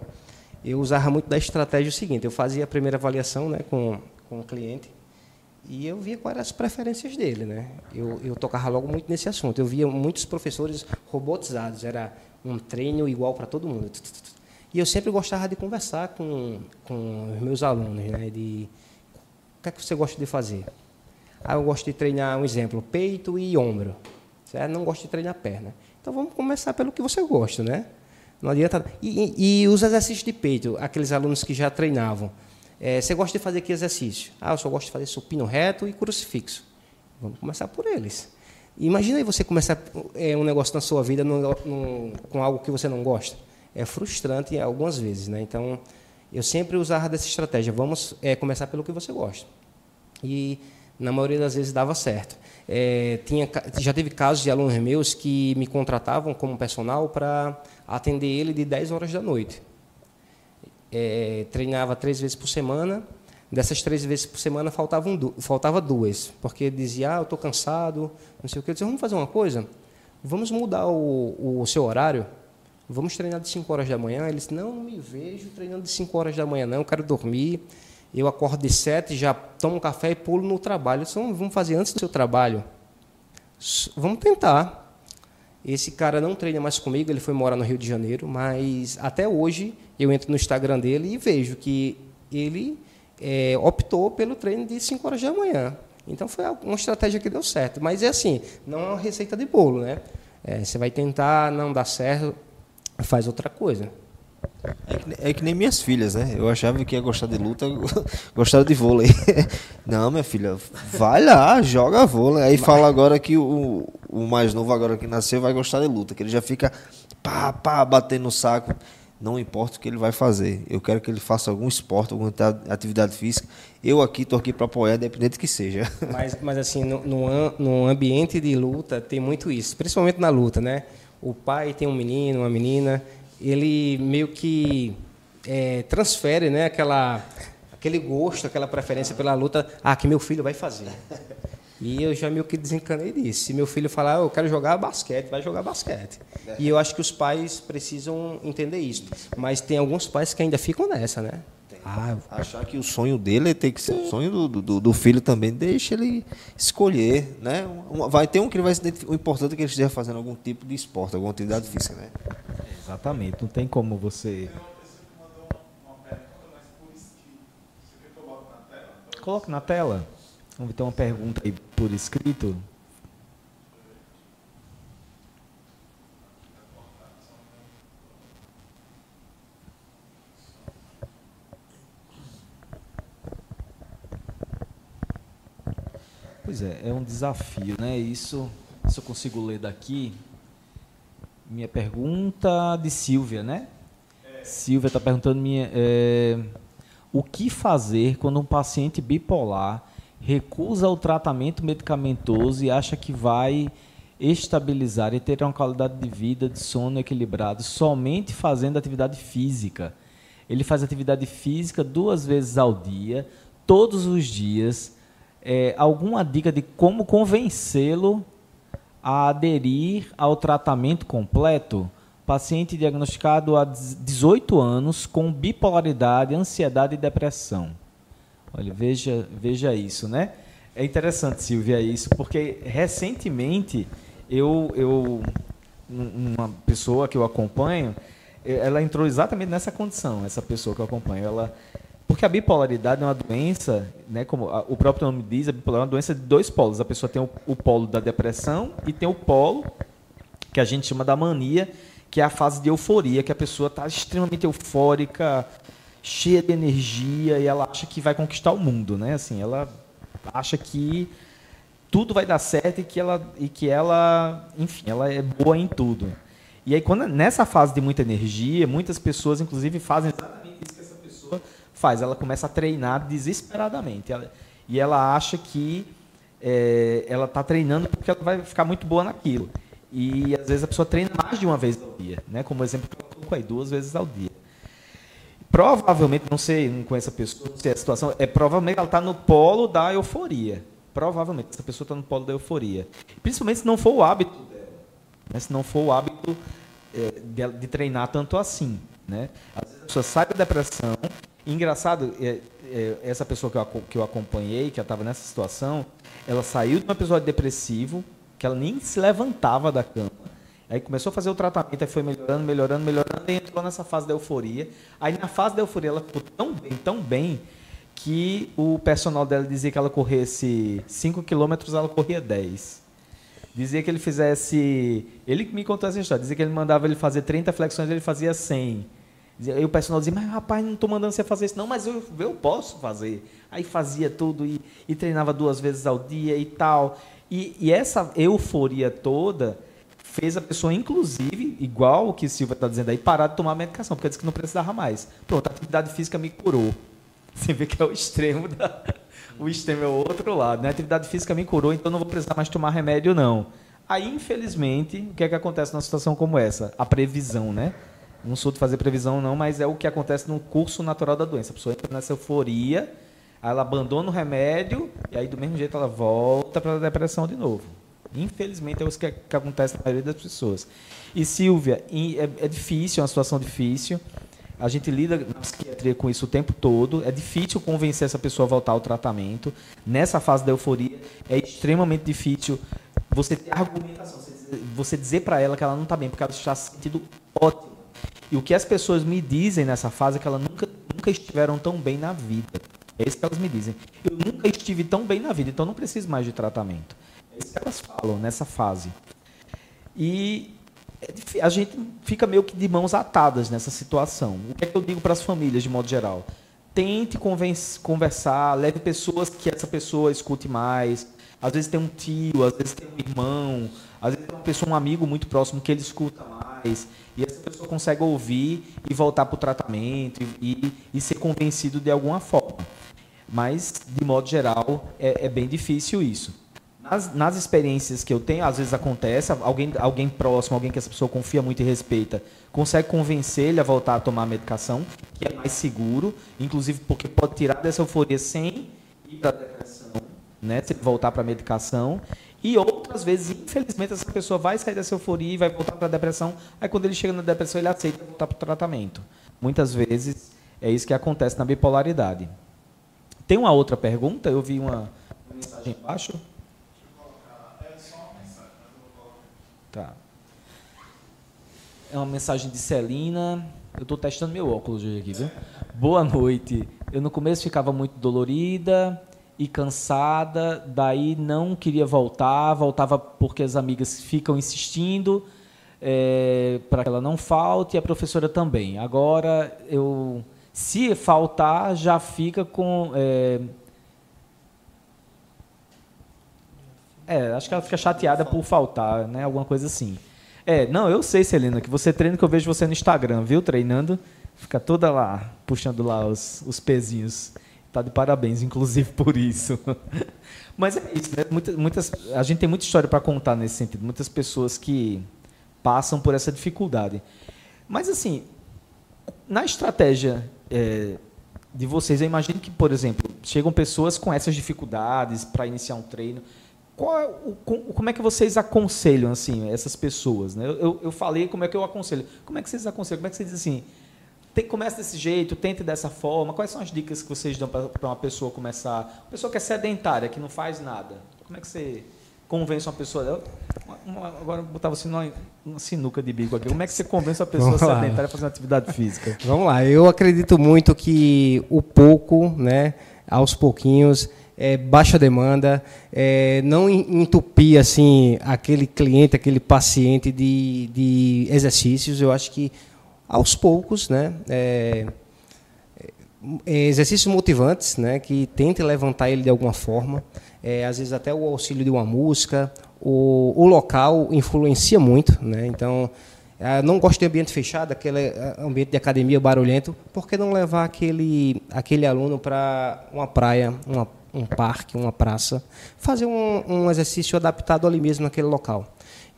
eu usava muito da estratégia seguinte, eu fazia a primeira avaliação né, com, com o cliente e eu via quais eram as preferências dele. Né? Eu, eu tocava logo muito nesse assunto. Eu via muitos professores robotizados, era um treino igual para todo mundo. E eu sempre gostava de conversar com, com os meus alunos, né, de o que é que você gosta de fazer? Ah, eu gosto de treinar, um exemplo, peito e ombro. Certo? Não gosto de treinar perna. Então vamos começar pelo que você gosta, né? Não adianta. E, e, e os exercícios de peito, aqueles alunos que já treinavam. É, você gosta de fazer que exercício? Ah, eu só gosto de fazer supino reto e crucifixo. Vamos começar por eles. Imagina aí você começar é, um negócio na sua vida no, no, com algo que você não gosta. É frustrante algumas vezes, né? Então, eu sempre usava dessa estratégia. Vamos é, começar pelo que você gosta. E na maioria das vezes dava certo. É, tinha, já teve casos de alunos meus que me contratavam como personal para atender ele de 10 horas da noite. É, treinava três vezes por semana. Dessas três vezes por semana faltavam faltava duas, porque dizia, ah, eu estou cansado, não sei o que. Eu disse, vamos fazer uma coisa? Vamos mudar o, o seu horário? Vamos treinar de 5 horas da manhã? Ele disse, não, não me vejo treinando de 5 horas da manhã, não, eu quero dormir. Eu acordo de 7, já tomo um café e pulo no trabalho. Disse, vamos fazer antes do seu trabalho? Vamos tentar. Esse cara não treina mais comigo, ele foi morar no Rio de Janeiro, mas até hoje eu entro no Instagram dele e vejo que ele é, optou pelo treino de 5 horas da manhã. Então foi uma estratégia que deu certo. Mas é assim, não é uma receita de bolo, né? É, você vai tentar, não dá certo, faz outra coisa. É que, é que, nem minhas filhas, né? Eu achava que ia gostar de luta, gostava de vôlei. Não, minha filha, vai lá, joga vôlei. Aí fala agora que o, o mais novo, agora que nasceu, vai gostar de luta, que ele já fica pá, pá, batendo no saco. Não importa o que ele vai fazer. Eu quero que ele faça algum esporte, alguma atividade física. Eu aqui estou aqui para apoiar, independente que seja. Mas, mas assim, no, no, no ambiente de luta tem muito isso, principalmente na luta, né? O pai tem um menino, uma menina, ele meio que é, transfere né, aquela, aquele gosto, aquela preferência pela luta, ah, que meu filho vai fazer. E eu já meio que desencanei disso. Se meu filho falar, eu quero jogar basquete, vai jogar basquete. E eu acho que os pais precisam entender isso. Mas tem alguns pais que ainda ficam nessa, né? Ah, achar que o sonho dele tem que ser o sonho do, do, do, filho também, deixa ele escolher, né? Vai ter um que ele vai o importante é que ele esteja fazendo algum tipo de esporte, alguma atividade física, né? Exatamente, não tem como você. Coloque na tela. Vamos ter uma pergunta aí por escrito. Pois é, é um desafio, né? Isso, isso eu consigo ler daqui. Minha pergunta de Silvia, né? É, Silvia está perguntando minha, é, o que fazer quando um paciente bipolar recusa o tratamento medicamentoso e acha que vai estabilizar e ter uma qualidade de vida, de sono equilibrado somente fazendo atividade física. Ele faz atividade física duas vezes ao dia, todos os dias. É, alguma dica de como convencê-lo a aderir ao tratamento completo? Paciente diagnosticado há 18 anos com bipolaridade, ansiedade e depressão. Olha, veja, veja isso, né? É interessante, Silvia, isso, porque recentemente eu, eu uma pessoa que eu acompanho, ela entrou exatamente nessa condição, essa pessoa que eu acompanho. Ela, porque a bipolaridade é uma doença, né, como o próprio nome diz, a bipolaridade é uma doença de dois polos. A pessoa tem o, o polo da depressão e tem o polo que a gente chama da mania, que é a fase de euforia, que a pessoa está extremamente eufórica, cheia de energia e ela acha que vai conquistar o mundo, né? Assim, ela acha que tudo vai dar certo e que ela e que ela, enfim, ela é boa em tudo. E aí quando nessa fase de muita energia, muitas pessoas inclusive fazem exatamente isso que essa pessoa faz. Ela começa a treinar desesperadamente. E ela acha que é, ela está treinando porque ela vai ficar muito boa naquilo. E às vezes a pessoa treina mais de uma vez ao dia, né? Como exemplo que eu coloco aí, duas vezes ao dia. Provavelmente, não sei, não conheço a pessoa, não sei a situação, é provavelmente ela está no polo da euforia. Provavelmente essa pessoa está no polo da euforia. Principalmente se não for o hábito dela, né? se não for o hábito é, de, de, treinar tanto assim. Né? Às vezes a pessoa sai da depressão. Engraçado, é, é, essa pessoa que eu, que eu acompanhei, que estava nessa situação, ela saiu de um episódio depressivo, que ela nem se levantava da cama. Aí começou a fazer o tratamento, aí foi melhorando, melhorando, melhorando, e entrou nessa fase da euforia. Aí na fase da euforia ela ficou tão bem, tão bem, que o personal dela dizia que ela corresse 5 quilômetros, ela corria 10. Dizia que ele fizesse. Ele me contou essa história. Dizia que ele mandava ele fazer 30 flexões, ele fazia 100. Aí o personal dizia, mas rapaz, não estou mandando você fazer isso, não, mas eu, eu posso fazer. Aí fazia tudo e, e treinava duas vezes ao dia e tal. E, e, essa euforia toda fez a pessoa, inclusive, igual o que Silva está dizendo aí, parar de tomar medicação, porque disse que não precisava mais. Pronto, a atividade física me curou. Você vê que é o extremo da. O extremo é o outro lado. Né? A atividade física me curou, então não vou precisar mais tomar remédio, não. Aí, infelizmente, o que é que acontece numa situação como essa? A previsão, né? Não sou de fazer previsão, não, mas é o que acontece no curso natural da doença. A pessoa entra nessa euforia ela abandona o remédio e aí do mesmo jeito ela volta para a depressão de novo. Infelizmente é isso que, que, acontece na maioria das pessoas. E Silvia, é, é difícil, é uma situação difícil. A gente lida na psiquiatria com isso o tempo todo. É difícil convencer essa pessoa a voltar ao tratamento. Nessa fase da euforia, é extremamente difícil você ter argumentação, você dizer para ela que ela não está bem, porque ela está se sentindo ótimo. E o que as pessoas me dizem nessa fase é que elas nunca, nunca estiveram tão bem na vida. É isso que elas me dizem. Eu nunca estive tão bem na vida, então não preciso mais de tratamento. É isso que elas falam nessa fase. E é a gente fica meio que de mãos atadas nessa situação. O que é que eu digo para as famílias, de modo geral? Tente conversar, leve pessoas que essa pessoa escute mais. Às vezes tem um tio, às vezes tem um irmão, às vezes tem uma pessoa, um amigo muito próximo que ele escuta mais. E essa pessoa consegue ouvir e voltar para o tratamento e, e, ser convencido de alguma forma. Mas, de modo geral, é, é bem difícil isso. Nas, nas, experiências que eu tenho, às vezes acontece, alguém, alguém próximo, alguém que essa pessoa confia muito e respeita, consegue convencer ele a voltar a tomar a medicação, que é mais seguro, inclusive porque pode tirar dessa euforia sem ir para a depressão, né? Se voltar para a medicação. E outras vezes, infelizmente, essa pessoa vai sair dessa euforia e vai voltar para a depressão. Aí, quando ele chega na depressão, ele aceita voltar para o tratamento. Muitas vezes é isso que acontece na bipolaridade. Tem uma outra pergunta? Eu vi uma mensagem embaixo. Tá. É uma mensagem de Celina. Eu estou testando meu óculos hoje aqui, viu? Boa noite. Eu no começo ficava muito dolorida e cansada, daí não queria voltar, voltava porque as amigas ficam insistindo é, para que ela não falte e a professora também. Agora eu se faltar, já fica com. É, é, acho que ela fica chateada por faltar, né? Alguma coisa assim. É, não, eu sei, Celina, que você treina, que eu vejo você no Instagram, viu? Treinando. Fica toda lá, puxando lá os, os pezinhos. Tá de parabéns, inclusive, por isso. Mas é isso, né? Muitas, muitas, a gente tem muita história para contar nesse sentido. Muitas pessoas que passam por essa dificuldade. Mas, assim, na estratégia é, de vocês, eu imagino que, por exemplo, chegam pessoas com essas dificuldades para iniciar um treino. Qual é o, como é que vocês aconselham assim essas pessoas? Né? Eu, eu falei como é que eu aconselho. Como é que vocês aconselham? Como é que vocês dizem assim? Tem, comece desse jeito, tente dessa forma. Quais são as dicas que vocês dão para uma pessoa começar? Uma pessoa que é sedentária, que não faz nada. Como é que você convence uma pessoa? Uma, uma, agora botar você numa, numa, sinuca de bico aqui. Como é que você convence uma pessoa sedentária a fazer uma atividade física? Vamos lá. Eu acredito muito que o pouco, né, aos pouquinhos, é, baixa demanda, é, não entupir assim aquele cliente, aquele paciente de, de exercícios. Eu acho que aos poucos, né, é, é exercícios motivantes, né, que tente levantar ele de alguma forma. É, às vezes até o auxílio de uma música, o, o local influencia muito, né? Então é, não gosto de ambiente fechado, aquele é, ambiente de academia barulhento, por que não levar aquele, aquele aluno para uma praia, uma um parque, uma praça, fazer um, um, exercício adaptado ali mesmo naquele local.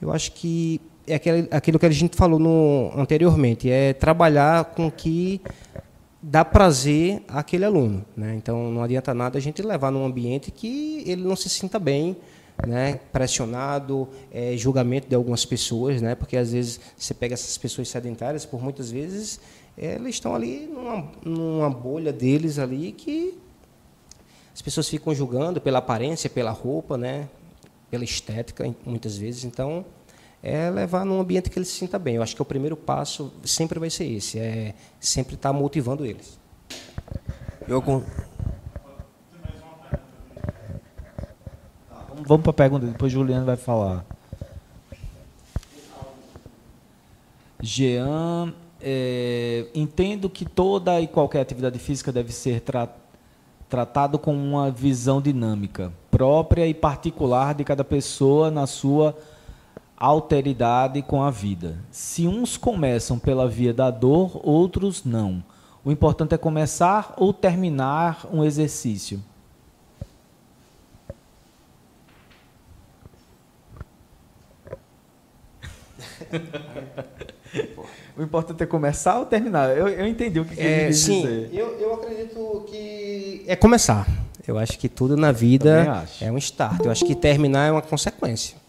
Eu acho que é aquele, aquilo que a gente falou no, anteriormente, é trabalhar com que dá prazer àquele aluno. Né? Então, não adianta nada a gente levar num ambiente que ele não se sinta bem, né, pressionado, é, julgamento de algumas pessoas, né, porque às vezes você pega essas pessoas sedentárias, por muitas vezes elas estão ali numa, numa bolha deles ali que as pessoas ficam julgando pela aparência, pela roupa, né? pela estética, muitas vezes. Então, é levar num ambiente que ele se sinta bem. Eu acho que o primeiro passo sempre vai ser esse, é sempre estar motivando eles. Eu com... Vamos para a pergunta, depois o Juliano vai falar. Jean, é, entendo que toda e qualquer atividade física deve ser tratada tratado com uma visão dinâmica, própria e particular de cada pessoa na sua alteridade com a vida. Se uns começam pela via da dor, outros não. O importante é começar ou terminar um exercício. o importante é começar ou terminar. Eu, eu entendi o que, que é, ele sim, dizer. Eu, eu acredito que é começar. Eu acho que tudo na vida é um start. Eu acho que terminar é uma consequência.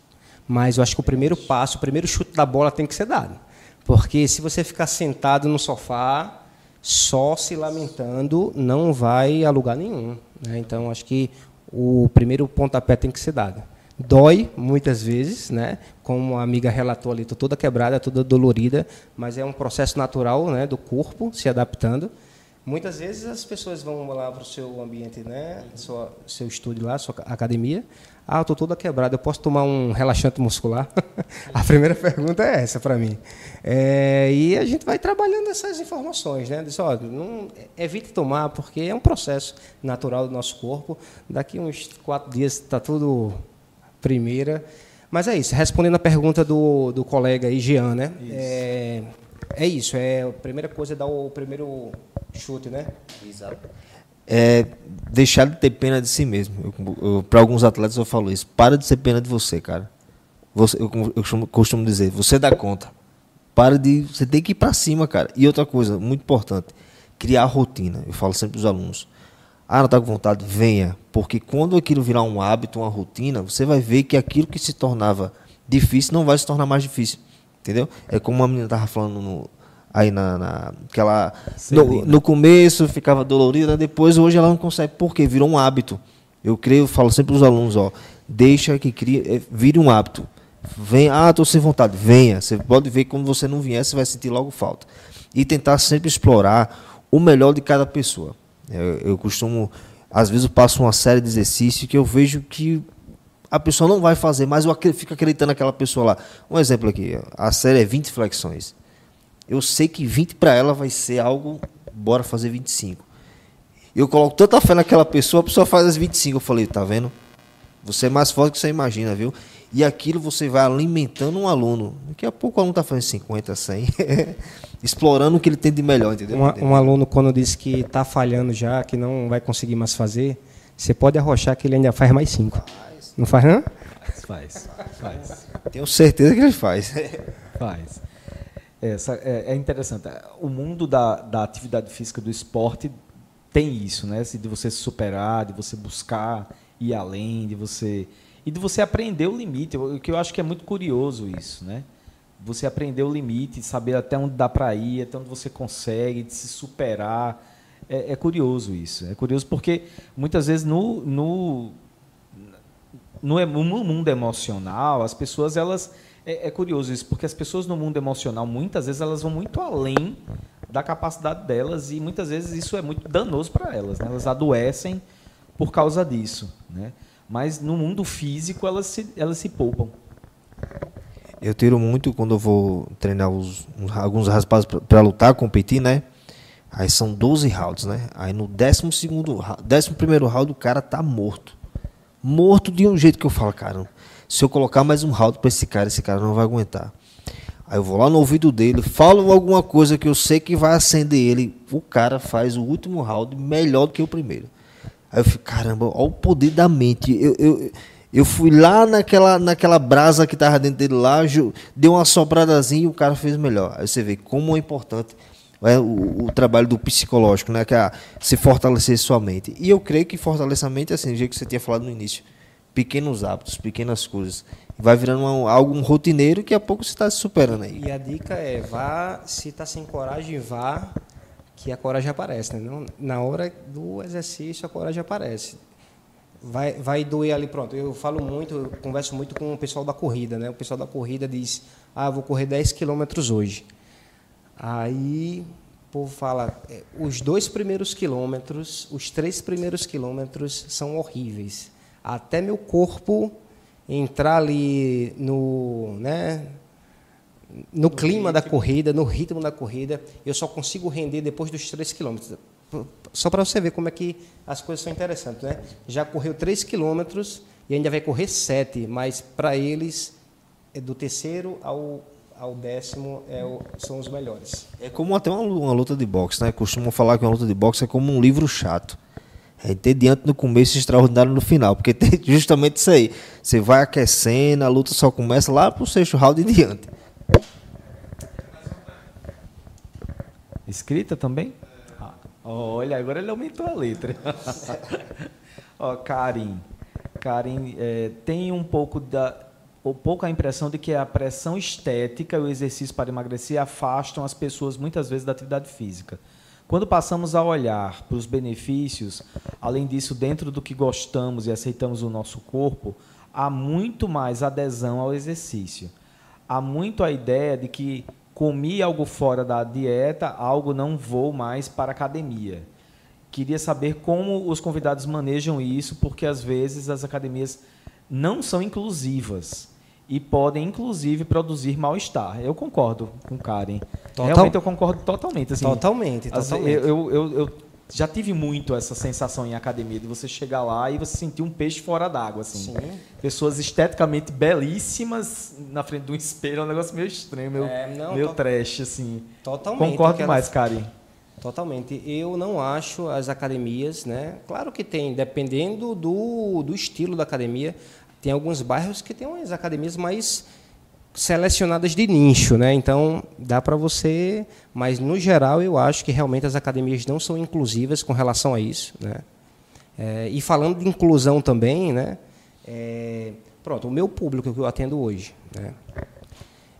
Mas eu acho que o primeiro passo, o primeiro chute da bola tem que ser dado. Porque se você ficar sentado no sofá, só se lamentando, não vai a lugar nenhum. Né? Então, acho que o primeiro pontapé tem que ser dado. Dói muitas vezes, né? Como a amiga relatou ali, estou toda quebrada, toda dolorida, mas é um processo natural, né, do corpo se adaptando. Muitas vezes as pessoas vão lá para o seu ambiente, né, sua, seu estúdio lá, sua academia. Ah, estou toda quebrada, eu posso tomar um relaxante muscular? a primeira pergunta é essa para mim. É, e a gente vai trabalhando essas informações, né? Diz, ó, não, evite tomar, porque é um processo natural do nosso corpo. Daqui uns quatro dias está tudo primeira. Mas é isso, respondendo a pergunta do, do colega aí, Jean, né? Isso. É, é isso, é, a primeira coisa é dar o primeiro chute, né? Exato. É deixar de ter pena de si mesmo. Para alguns atletas eu falo isso. Para de ser pena de você, cara. Você, eu, eu costumo, costumo dizer, você dá conta. Para de. Você tem que ir para cima, cara. E outra coisa, muito importante, criar rotina. Eu falo sempre para os alunos. Ah, não está com vontade? Venha. Porque quando aquilo virar um hábito, uma rotina, você vai ver que aquilo que se tornava difícil não vai se tornar mais difícil. Entendeu? É como uma menina estava falando no, aí na, na que ela no, no, começo ficava dolorida, depois hoje ela não consegue, porque virou um hábito. Eu creio, falo sempre para os alunos, ó, deixa que crie, é, vire um hábito. Vem, ah, estou sem vontade, venha. Você pode ver que quando você não vier, você vai sentir logo falta. E tentar sempre explorar o melhor de cada pessoa. Eu, eu costumo, às vezes eu passo uma série de exercícios que eu vejo que a pessoa não vai fazer, mas eu fico acreditando naquela pessoa lá. Um exemplo aqui, a série é 20 flexões. Eu sei que 20 para ela vai ser algo, bora fazer 25. Eu coloco tanta fé naquela pessoa, a pessoa faz as 25. Eu falei, tá vendo? Você é mais forte do que você imagina, viu? E aquilo você vai alimentando um aluno. Daqui a pouco o aluno está fazendo 50, 100, explorando o que ele tem de melhor, entendeu? Um, um aluno, quando diz que está falhando já, que não vai conseguir mais fazer, você pode arrochar que ele ainda faz mais cinco. Não faz, não? Faz, faz. Tenho certeza que ele faz. Faz. Essa, é, é interessante. O mundo da, da atividade física do esporte tem isso, né? De você se superar, de você buscar ir além, de você e de você aprender o limite. O que eu acho que é muito curioso isso, né? Você aprender o limite, saber até onde dá para ir, até onde você consegue, de se superar. É, é, curioso isso. É curioso porque muitas vezes no, no, no, no mundo emocional as pessoas elas é, é curioso isso porque as pessoas no mundo emocional muitas vezes elas vão muito além da capacidade delas e muitas vezes isso é muito danoso para elas. Né? Elas adoecem por causa disso. Né? Mas no mundo físico elas se, elas se poupam. Eu tiro muito quando eu vou treinar os, alguns rapazes para lutar, competir, né? Aí são 12 rounds, né? Aí no 12 segundo, 11 primeiro round o cara tá morto. Morto de um jeito que eu falo, cara, se eu colocar mais um round para esse cara, esse cara não vai aguentar. Aí eu vou lá no ouvido dele, falo alguma coisa que eu sei que vai acender ele. O cara faz o último round melhor do que o primeiro. Aí eu fico, caramba, olha o poder da mente. Eu, eu, eu fui lá naquela, naquela brasa que tava dentro dele lá, deu uma sobradazinha e o cara fez melhor. Aí você vê como é importante é, o, o, trabalho do psicológico, né? Que é se fortalecer sua mente. E eu creio que fortalecer a mente é assim, do jeito que você tinha falado no início. Pequenos hábitos, pequenas coisas vai virando um, algo um rotineiro que a pouco você está se superando aí. E a dica é, vá, se está sem coragem, vá, que a coragem aparece. Né? Na hora do exercício, a coragem aparece. Vai, vai doer ali, pronto. Eu falo muito, eu converso muito com o pessoal da corrida. Né? O pessoal da corrida diz, ah, vou correr 10 quilômetros hoje. Aí o povo fala, é, os dois primeiros quilômetros, os três primeiros quilômetros são horríveis. Até meu corpo entrar ali no, né, no clima da corrida, no ritmo da corrida, eu só consigo render depois dos 3 quilômetros. Só para você ver como é que as coisas são interessantes. Né? Já correu 3 quilômetros e ainda vai correr 7, mas para eles, é do terceiro ao, ao décimo é o, são os melhores. É como até uma, uma luta de boxe, né? Costumam falar que uma luta de boxe é como um livro chato. É diante no começo e extraordinário no final, porque tem justamente isso aí. Você vai aquecendo, a luta só começa lá pro sexto round e diante. Escrita também? Ah, olha, agora ele aumentou a letra. Ó, Karim. Karim é, tem um pouco da um pouco a impressão de que a pressão estética e o exercício para emagrecer afastam as pessoas muitas vezes da atividade física. Quando passamos a olhar para os benefícios, além disso, dentro do que gostamos e aceitamos o nosso corpo, há muito mais adesão ao exercício. Há muito a ideia de que comi algo fora da dieta, algo não vou mais para a academia. Queria saber como os convidados manejam isso, porque às vezes as academias não são inclusivas e podem, inclusive, produzir mal-estar. Eu concordo com Karen. Total... Realmente eu concordo totalmente. Assim, totalmente, totalmente. Eu, eu, eu, já tive muito essa sensação em academia, de você chegar lá e você sentir um peixe fora d'água. Assim. Sim. Pessoas esteticamente belíssimas na frente de um espelho, é um negócio meio estranho, meio, é, não, meio to... trash. Assim. Totalmente. Concordo mais, Karen. Totalmente. Eu não acho as academias, né? Claro que tem, dependendo do, do estilo da academia. Tem alguns bairros que tem umas academias mais selecionadas de nicho, né? Então dá para você, mas no geral eu acho que realmente as academias não são inclusivas com relação a isso, né? É, e falando de inclusão também, né? É, pronto, o meu público que eu atendo hoje, né?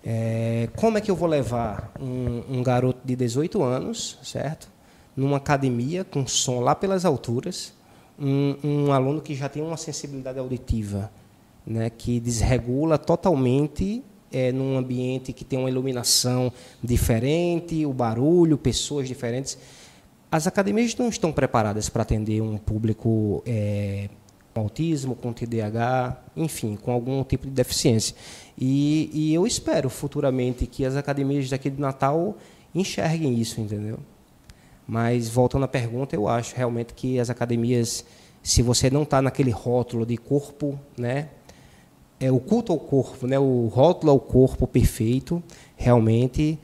É, como é que eu vou levar um, um garoto de 18 anos, certo? Numa academia com som lá pelas alturas, um, um aluno que já tem uma sensibilidade auditiva né, que desregula totalmente é, num ambiente que tem uma iluminação diferente, o barulho, pessoas diferentes. As academias não estão preparadas para atender um público é, com autismo, com TDAH, enfim, com algum tipo de deficiência. E, e eu espero futuramente que as academias daqui de Natal enxerguem isso, entendeu? Mas voltando à pergunta, eu acho realmente que as academias se você não está naquele rótulo de corpo, né? É o culto ao corpo, né? O rótulo ao corpo perfeito, realmente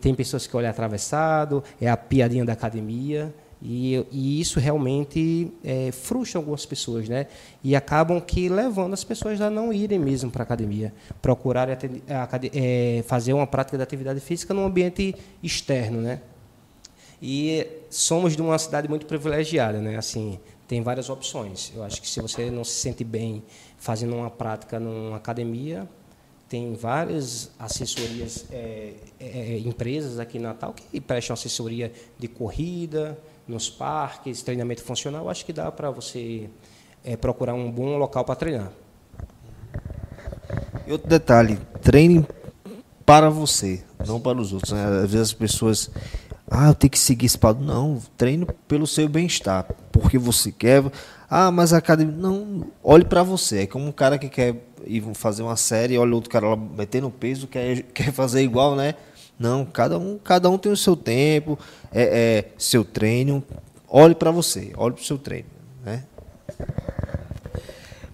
tem pessoas que olham atravessado, é a piadinha da academia, e, e isso realmente é, frustra algumas pessoas, né? E acabam que levando as pessoas a não irem mesmo para a academia, procurar é, fazer uma prática de atividade física num ambiente externo, né? E somos de uma cidade muito privilegiada, né? Assim, tem várias opções. Eu acho que se você não se sente bem fazendo uma prática numa academia, tem várias assessorias, é, é, empresas aqui em Natal que prestam assessoria de corrida, nos parques, treinamento funcional. Acho que dá para você é, procurar um bom local para treinar. E outro detalhe, treine para você, não para os outros. Às vezes as pessoas ah, eu tenho que seguir esse padrão. Não, treino pelo seu bem-estar, porque você quer. Ah, mas a academia. Não, olhe para você. É como um cara que quer ir fazer uma série, olha outro cara lá metendo peso, quer, quer fazer igual, né? Não, cada um, cada um tem o seu tempo, é, é seu treino. Olhe para você, olhe para o seu treino, né?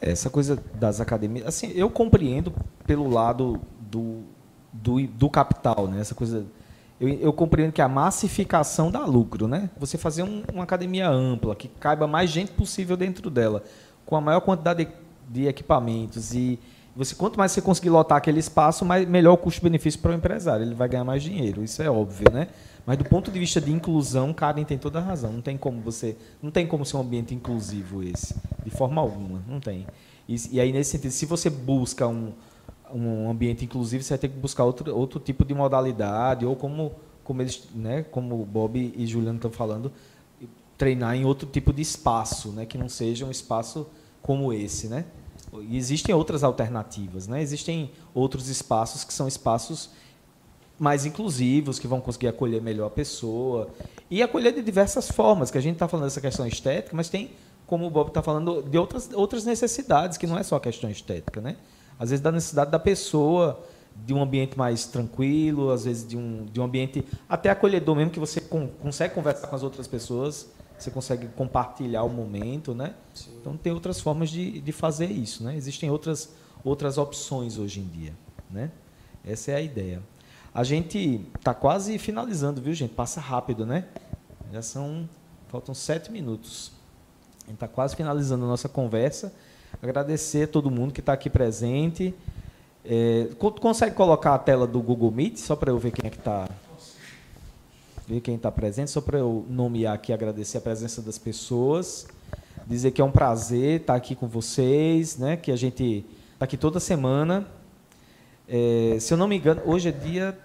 Essa coisa das academias, assim, eu compreendo pelo lado do, do, do capital, né? Essa coisa eu, eu, compreendo que a massificação dá lucro, né? Você fazer um, uma academia ampla, que caiba mais gente possível dentro dela, com a maior quantidade de, de equipamentos e você quanto mais você conseguir lotar aquele espaço, mais, melhor o custo-benefício para o empresário. Ele vai ganhar mais dinheiro, isso é óbvio, né? Mas do ponto de vista de inclusão, Karen tem toda a razão. Não tem como você, não tem como ser um ambiente inclusivo esse, de forma alguma, não tem. E, e aí nesse sentido, se você busca um, um ambiente inclusivo, você vai ter que buscar outro, outro tipo de modalidade, ou como, como eles, né, como o Bob e Juliano estão falando, treinar em outro tipo de espaço, né, que não seja um espaço como esse, né? E existem outras alternativas, né? Existem outros espaços que são espaços mais inclusivos, que vão conseguir acolher melhor a pessoa e acolher de diversas formas, que a gente está falando dessa questão estética, mas tem, como o Bob está falando, de outras, outras necessidades, que não é só a questão estética, né? Às vezes da necessidade da pessoa, de um ambiente mais tranquilo, às vezes de um, de um ambiente até acolhedor mesmo, que você com, consegue conversar com as outras pessoas, você consegue compartilhar o momento, né? Sim. Então tem outras formas de, de fazer isso, né? Existem outras, outras opções hoje em dia, né? Essa é a ideia. A gente está quase finalizando, viu, gente? Passa rápido, né? Já são. Faltam sete minutos. A gente está quase finalizando a nossa conversa. Agradecer a todo mundo que está aqui presente. É, consegue colocar a tela do Google Meet, só para eu ver quem é que está. Ver quem está presente, só para eu nomear aqui, agradecer a presença das pessoas. Dizer que é um prazer estar aqui com vocês, né? Que a gente está aqui toda semana. É, se eu não me engano, hoje é dia.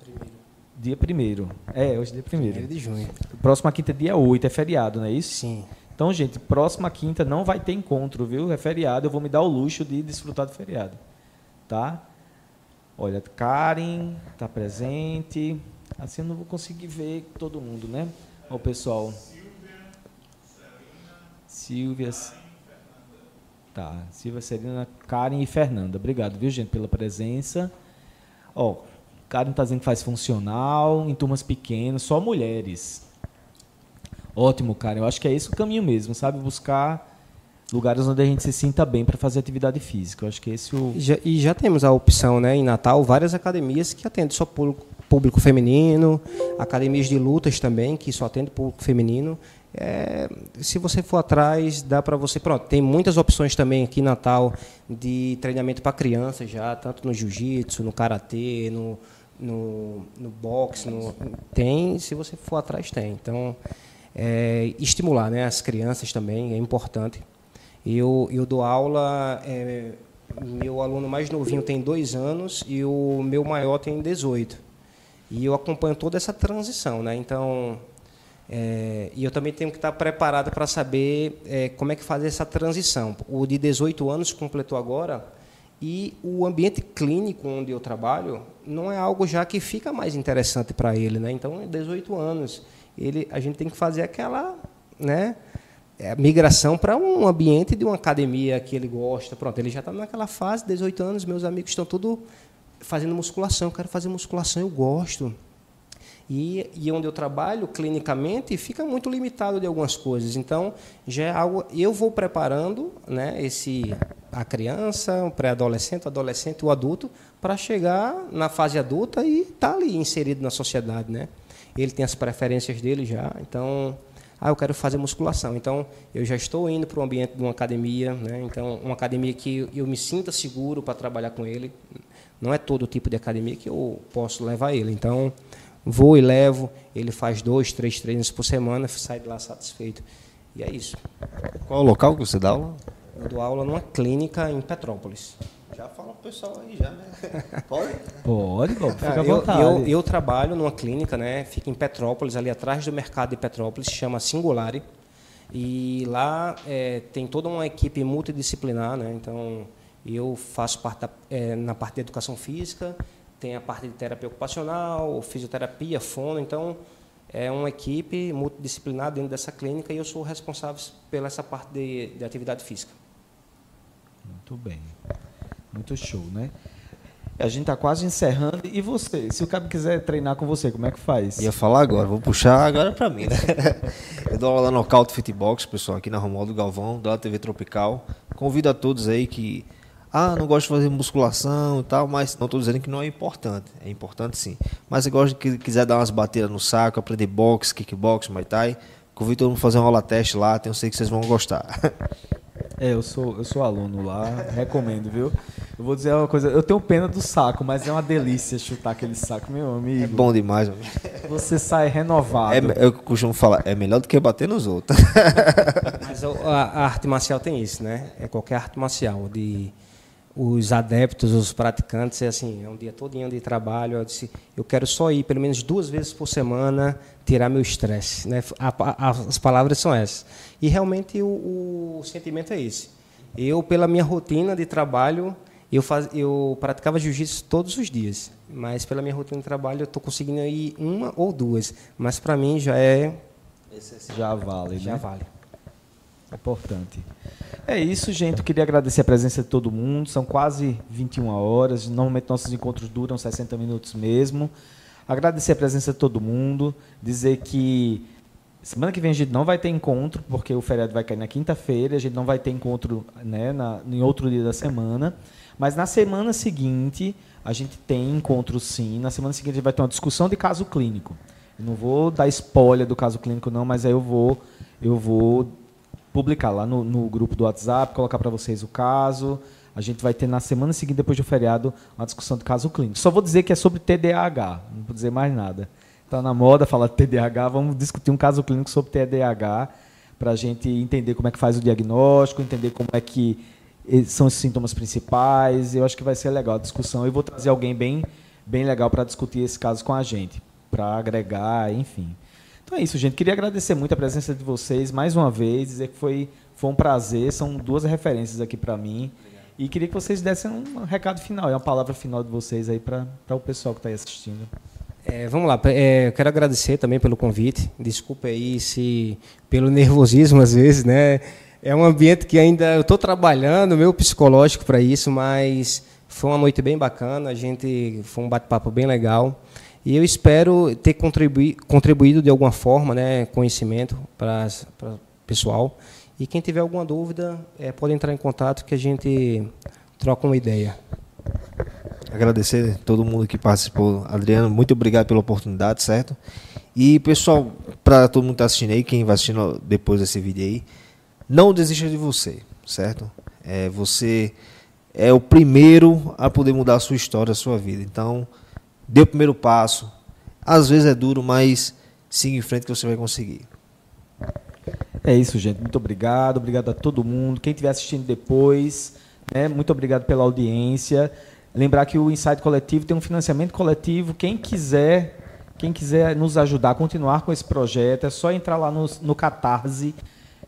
Primeiro. Dia primeiro. É, hoje é dia primeiro. Primeiro de junho. Próxima quinta, é dia 8, é feriado, não é isso? Sim. Então, gente, próxima quinta não vai ter encontro, viu? É feriado, eu vou me dar o luxo de desfrutar do feriado. Tá? Olha, Karen está presente. Assim eu não vou conseguir ver todo mundo, né? Olha o pessoal. Silvia. Tá, Silvia, Serena, Karen e Fernanda. Obrigado, viu, gente, pela presença. Ó, Karen está dizendo que faz funcional, em turmas pequenas, só mulheres. Ótimo, cara. Eu acho que é esse o caminho mesmo, sabe? Buscar lugares onde a gente se sinta bem para fazer atividade física. Eu acho que esse o... Já, e já temos a opção, né, em Natal, várias academias que atendem só público, público feminino, academias de lutas também que só atendem público feminino. É, se você for atrás, dá para você. Pronto, tem muitas opções também aqui em Natal de treinamento para crianças já, tanto no jiu-jitsu, no karatê, no, no, no boxe, no, tem. Se você for atrás, tem. Então é, estimular né, as crianças também, é importante. Eu, eu dou aula, é, meu aluno mais novinho tem dois anos e o meu maior tem 18. E eu acompanho toda essa transição. Né? Então, é, e eu também tenho que estar preparado para saber é, como é que fazer essa transição. O de 18 anos completou agora e o ambiente clínico onde eu trabalho não é algo já que fica mais interessante para ele. Né? Então, 18 anos ele, a gente tem que fazer aquela né, é, migração para um ambiente de uma academia que ele gosta. Pronto, ele já está naquela fase, 18 anos, meus amigos estão tudo fazendo musculação, eu quero fazer musculação, eu gosto. E, e onde eu trabalho clinicamente fica muito limitado de algumas coisas. Então, já é algo. Eu vou preparando né, esse, a criança, o pré-adolescente, o adolescente, o adulto, para chegar na fase adulta e estar tá ali inserido na sociedade. Né? Ele tem as preferências dele já. Então, ah, eu quero fazer musculação. Então, eu já estou indo para o ambiente de uma academia, né? então, uma academia que eu me sinta seguro para trabalhar com ele. Não é todo tipo de academia que eu posso levar ele. Então, Vou e levo, ele faz dois, três treinos por semana, sai de lá satisfeito. E é isso. Qual o local que você dá aula? Eu dou aula numa clínica em Petrópolis. Já fala pro pessoal aí, já, né? Pode? Pode, Bob, fica à vontade. Eu, eu, eu, trabalho numa clínica, né? Fica em Petrópolis, ali atrás do mercado de Petrópolis, chama Singulari. E lá é, tem toda uma equipe multidisciplinar, né? Então, eu faço parte da, é, na parte de educação física, tem a parte de terapia ocupacional, fisioterapia, fono, então é uma equipe multidisciplinar dentro dessa clínica e eu sou responsável pela essa parte de, de atividade física. Muito bem. Muito show, né? A gente está quase encerrando. E você? Se o cara quiser treinar com você, como é que faz? Ia falar agora, vou puxar agora para mim, né? Eu dou aula no Nocaute Fitbox, pessoal, aqui na Romualdo Galvão, da TV Tropical. Convido a todos aí que ah, não gosto de fazer musculação e tal, mas não estou dizendo que não é importante. É importante sim. Mas se gosta que quiser dar umas batidas no saco, aprender boxe, kickbox, muay thai, convido todo mundo a fazer uma aula teste lá, tenho sei que vocês vão gostar. É, eu sou, eu sou aluno lá, recomendo, viu? Eu vou dizer uma coisa, eu tenho pena do saco, mas é uma delícia chutar aquele saco, meu amigo. É bom demais, amigo. Você sai renovado. É, eu costumo falar, é melhor do que bater nos outros. Mas a, a arte marcial tem isso, né? É qualquer arte marcial, de os adeptos, os praticantes, é assim, é um dia todinho de trabalho. Eu disse, eu quero só ir pelo menos duas vezes por semana tirar meu estresse. Né? as palavras são essas. E realmente o, o, sentimento é esse. Eu, pela minha rotina de trabalho, eu, faz, eu praticava jiu-jitsu todos os dias. Mas pela minha rotina de trabalho, eu estou conseguindo ir uma ou duas. Mas para mim já é. Já vale, Já né? vale. Importante. É isso, gente. Eu queria agradecer a presença de todo mundo. São quase 21 horas. Normalmente nossos encontros duram 60 minutos mesmo. Agradecer a presença de todo mundo. Dizer que semana que vem a gente não vai ter encontro, porque o feriado vai cair na quinta-feira. A gente não vai ter encontro né, na, em outro dia da semana. Mas na semana seguinte, a gente tem encontro sim. Na semana seguinte, a gente vai ter uma discussão de caso clínico. Eu não vou dar spoiler do caso clínico, não, mas aí eu vou. Eu vou publicar lá no, no grupo do WhatsApp, colocar para vocês o caso. A gente vai ter na semana seguinte, depois do feriado, uma discussão do caso clínico. Só vou dizer que é sobre TDAH, não vou dizer mais nada. Está na moda falar de TDAH, vamos discutir um caso clínico sobre TDAH para a gente entender como é que faz o diagnóstico, entender como é que são os sintomas principais. Eu acho que vai ser legal a discussão. Eu vou trazer alguém bem, bem legal para discutir esse caso com a gente, para agregar, enfim. Então é isso, gente. Queria agradecer muito a presença de vocês mais uma vez, dizer que foi, foi um prazer. São duas referências aqui para mim. Obrigado. E queria que vocês dessem um recado final, uma palavra final de vocês aí para o pessoal que está aí assistindo. É, vamos lá, é, quero agradecer também pelo convite. Desculpe aí se pelo nervosismo às vezes, né? É um ambiente que ainda eu estou trabalhando, meu psicológico para isso, mas foi uma noite bem bacana. A gente foi um bate-papo bem legal. E eu espero ter contribuí contribuído de alguma forma, né, conhecimento para o pessoal. E quem tiver alguma dúvida, é, pode entrar em contato que a gente troca uma ideia. Agradecer todo mundo que participou. Adriano, muito obrigado pela oportunidade, certo? E, pessoal, para todo mundo que está assistindo aí, quem vai assistindo depois desse vídeo aí, não desista de você, certo? É, você é o primeiro a poder mudar a sua história, a sua vida. Então, dê o primeiro passo. Às vezes é duro, mas siga em frente que você vai conseguir. É isso, gente. Muito obrigado. Obrigado a todo mundo. Quem estiver assistindo depois, né, muito obrigado pela audiência. Lembrar que o Insight Coletivo tem um financiamento coletivo. Quem quiser, quem quiser nos ajudar a continuar com esse projeto, é só entrar lá no, no Catarse,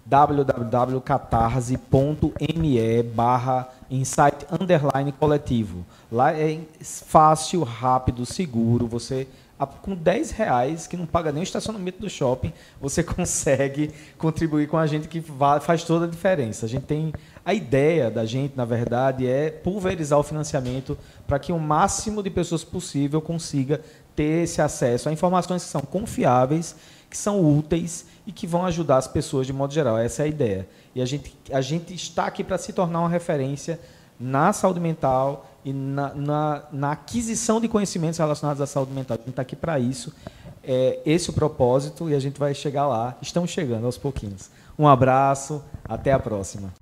www.catarse.me barra insight underline coletivo. Lá é fácil, rápido, seguro. Você com 10 reais, que não paga nem o estacionamento do shopping, você consegue contribuir com a gente que faz toda a diferença. A gente tem a ideia da gente, na verdade, é pulverizar o financiamento para que o máximo de pessoas possível consiga ter esse acesso a informações que são confiáveis, que são úteis e que vão ajudar as pessoas de modo geral. Essa é a ideia. E a gente, a gente está aqui para se tornar uma referência na saúde mental e na, na, na, aquisição de conhecimentos relacionados à saúde mental. A gente está aqui para isso. É esse o propósito e a gente vai chegar lá. Estamos chegando aos pouquinhos. Um abraço, até a próxima.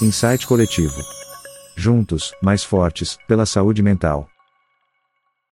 Insight coletivo. Juntos, mais fortes, pela saúde mental.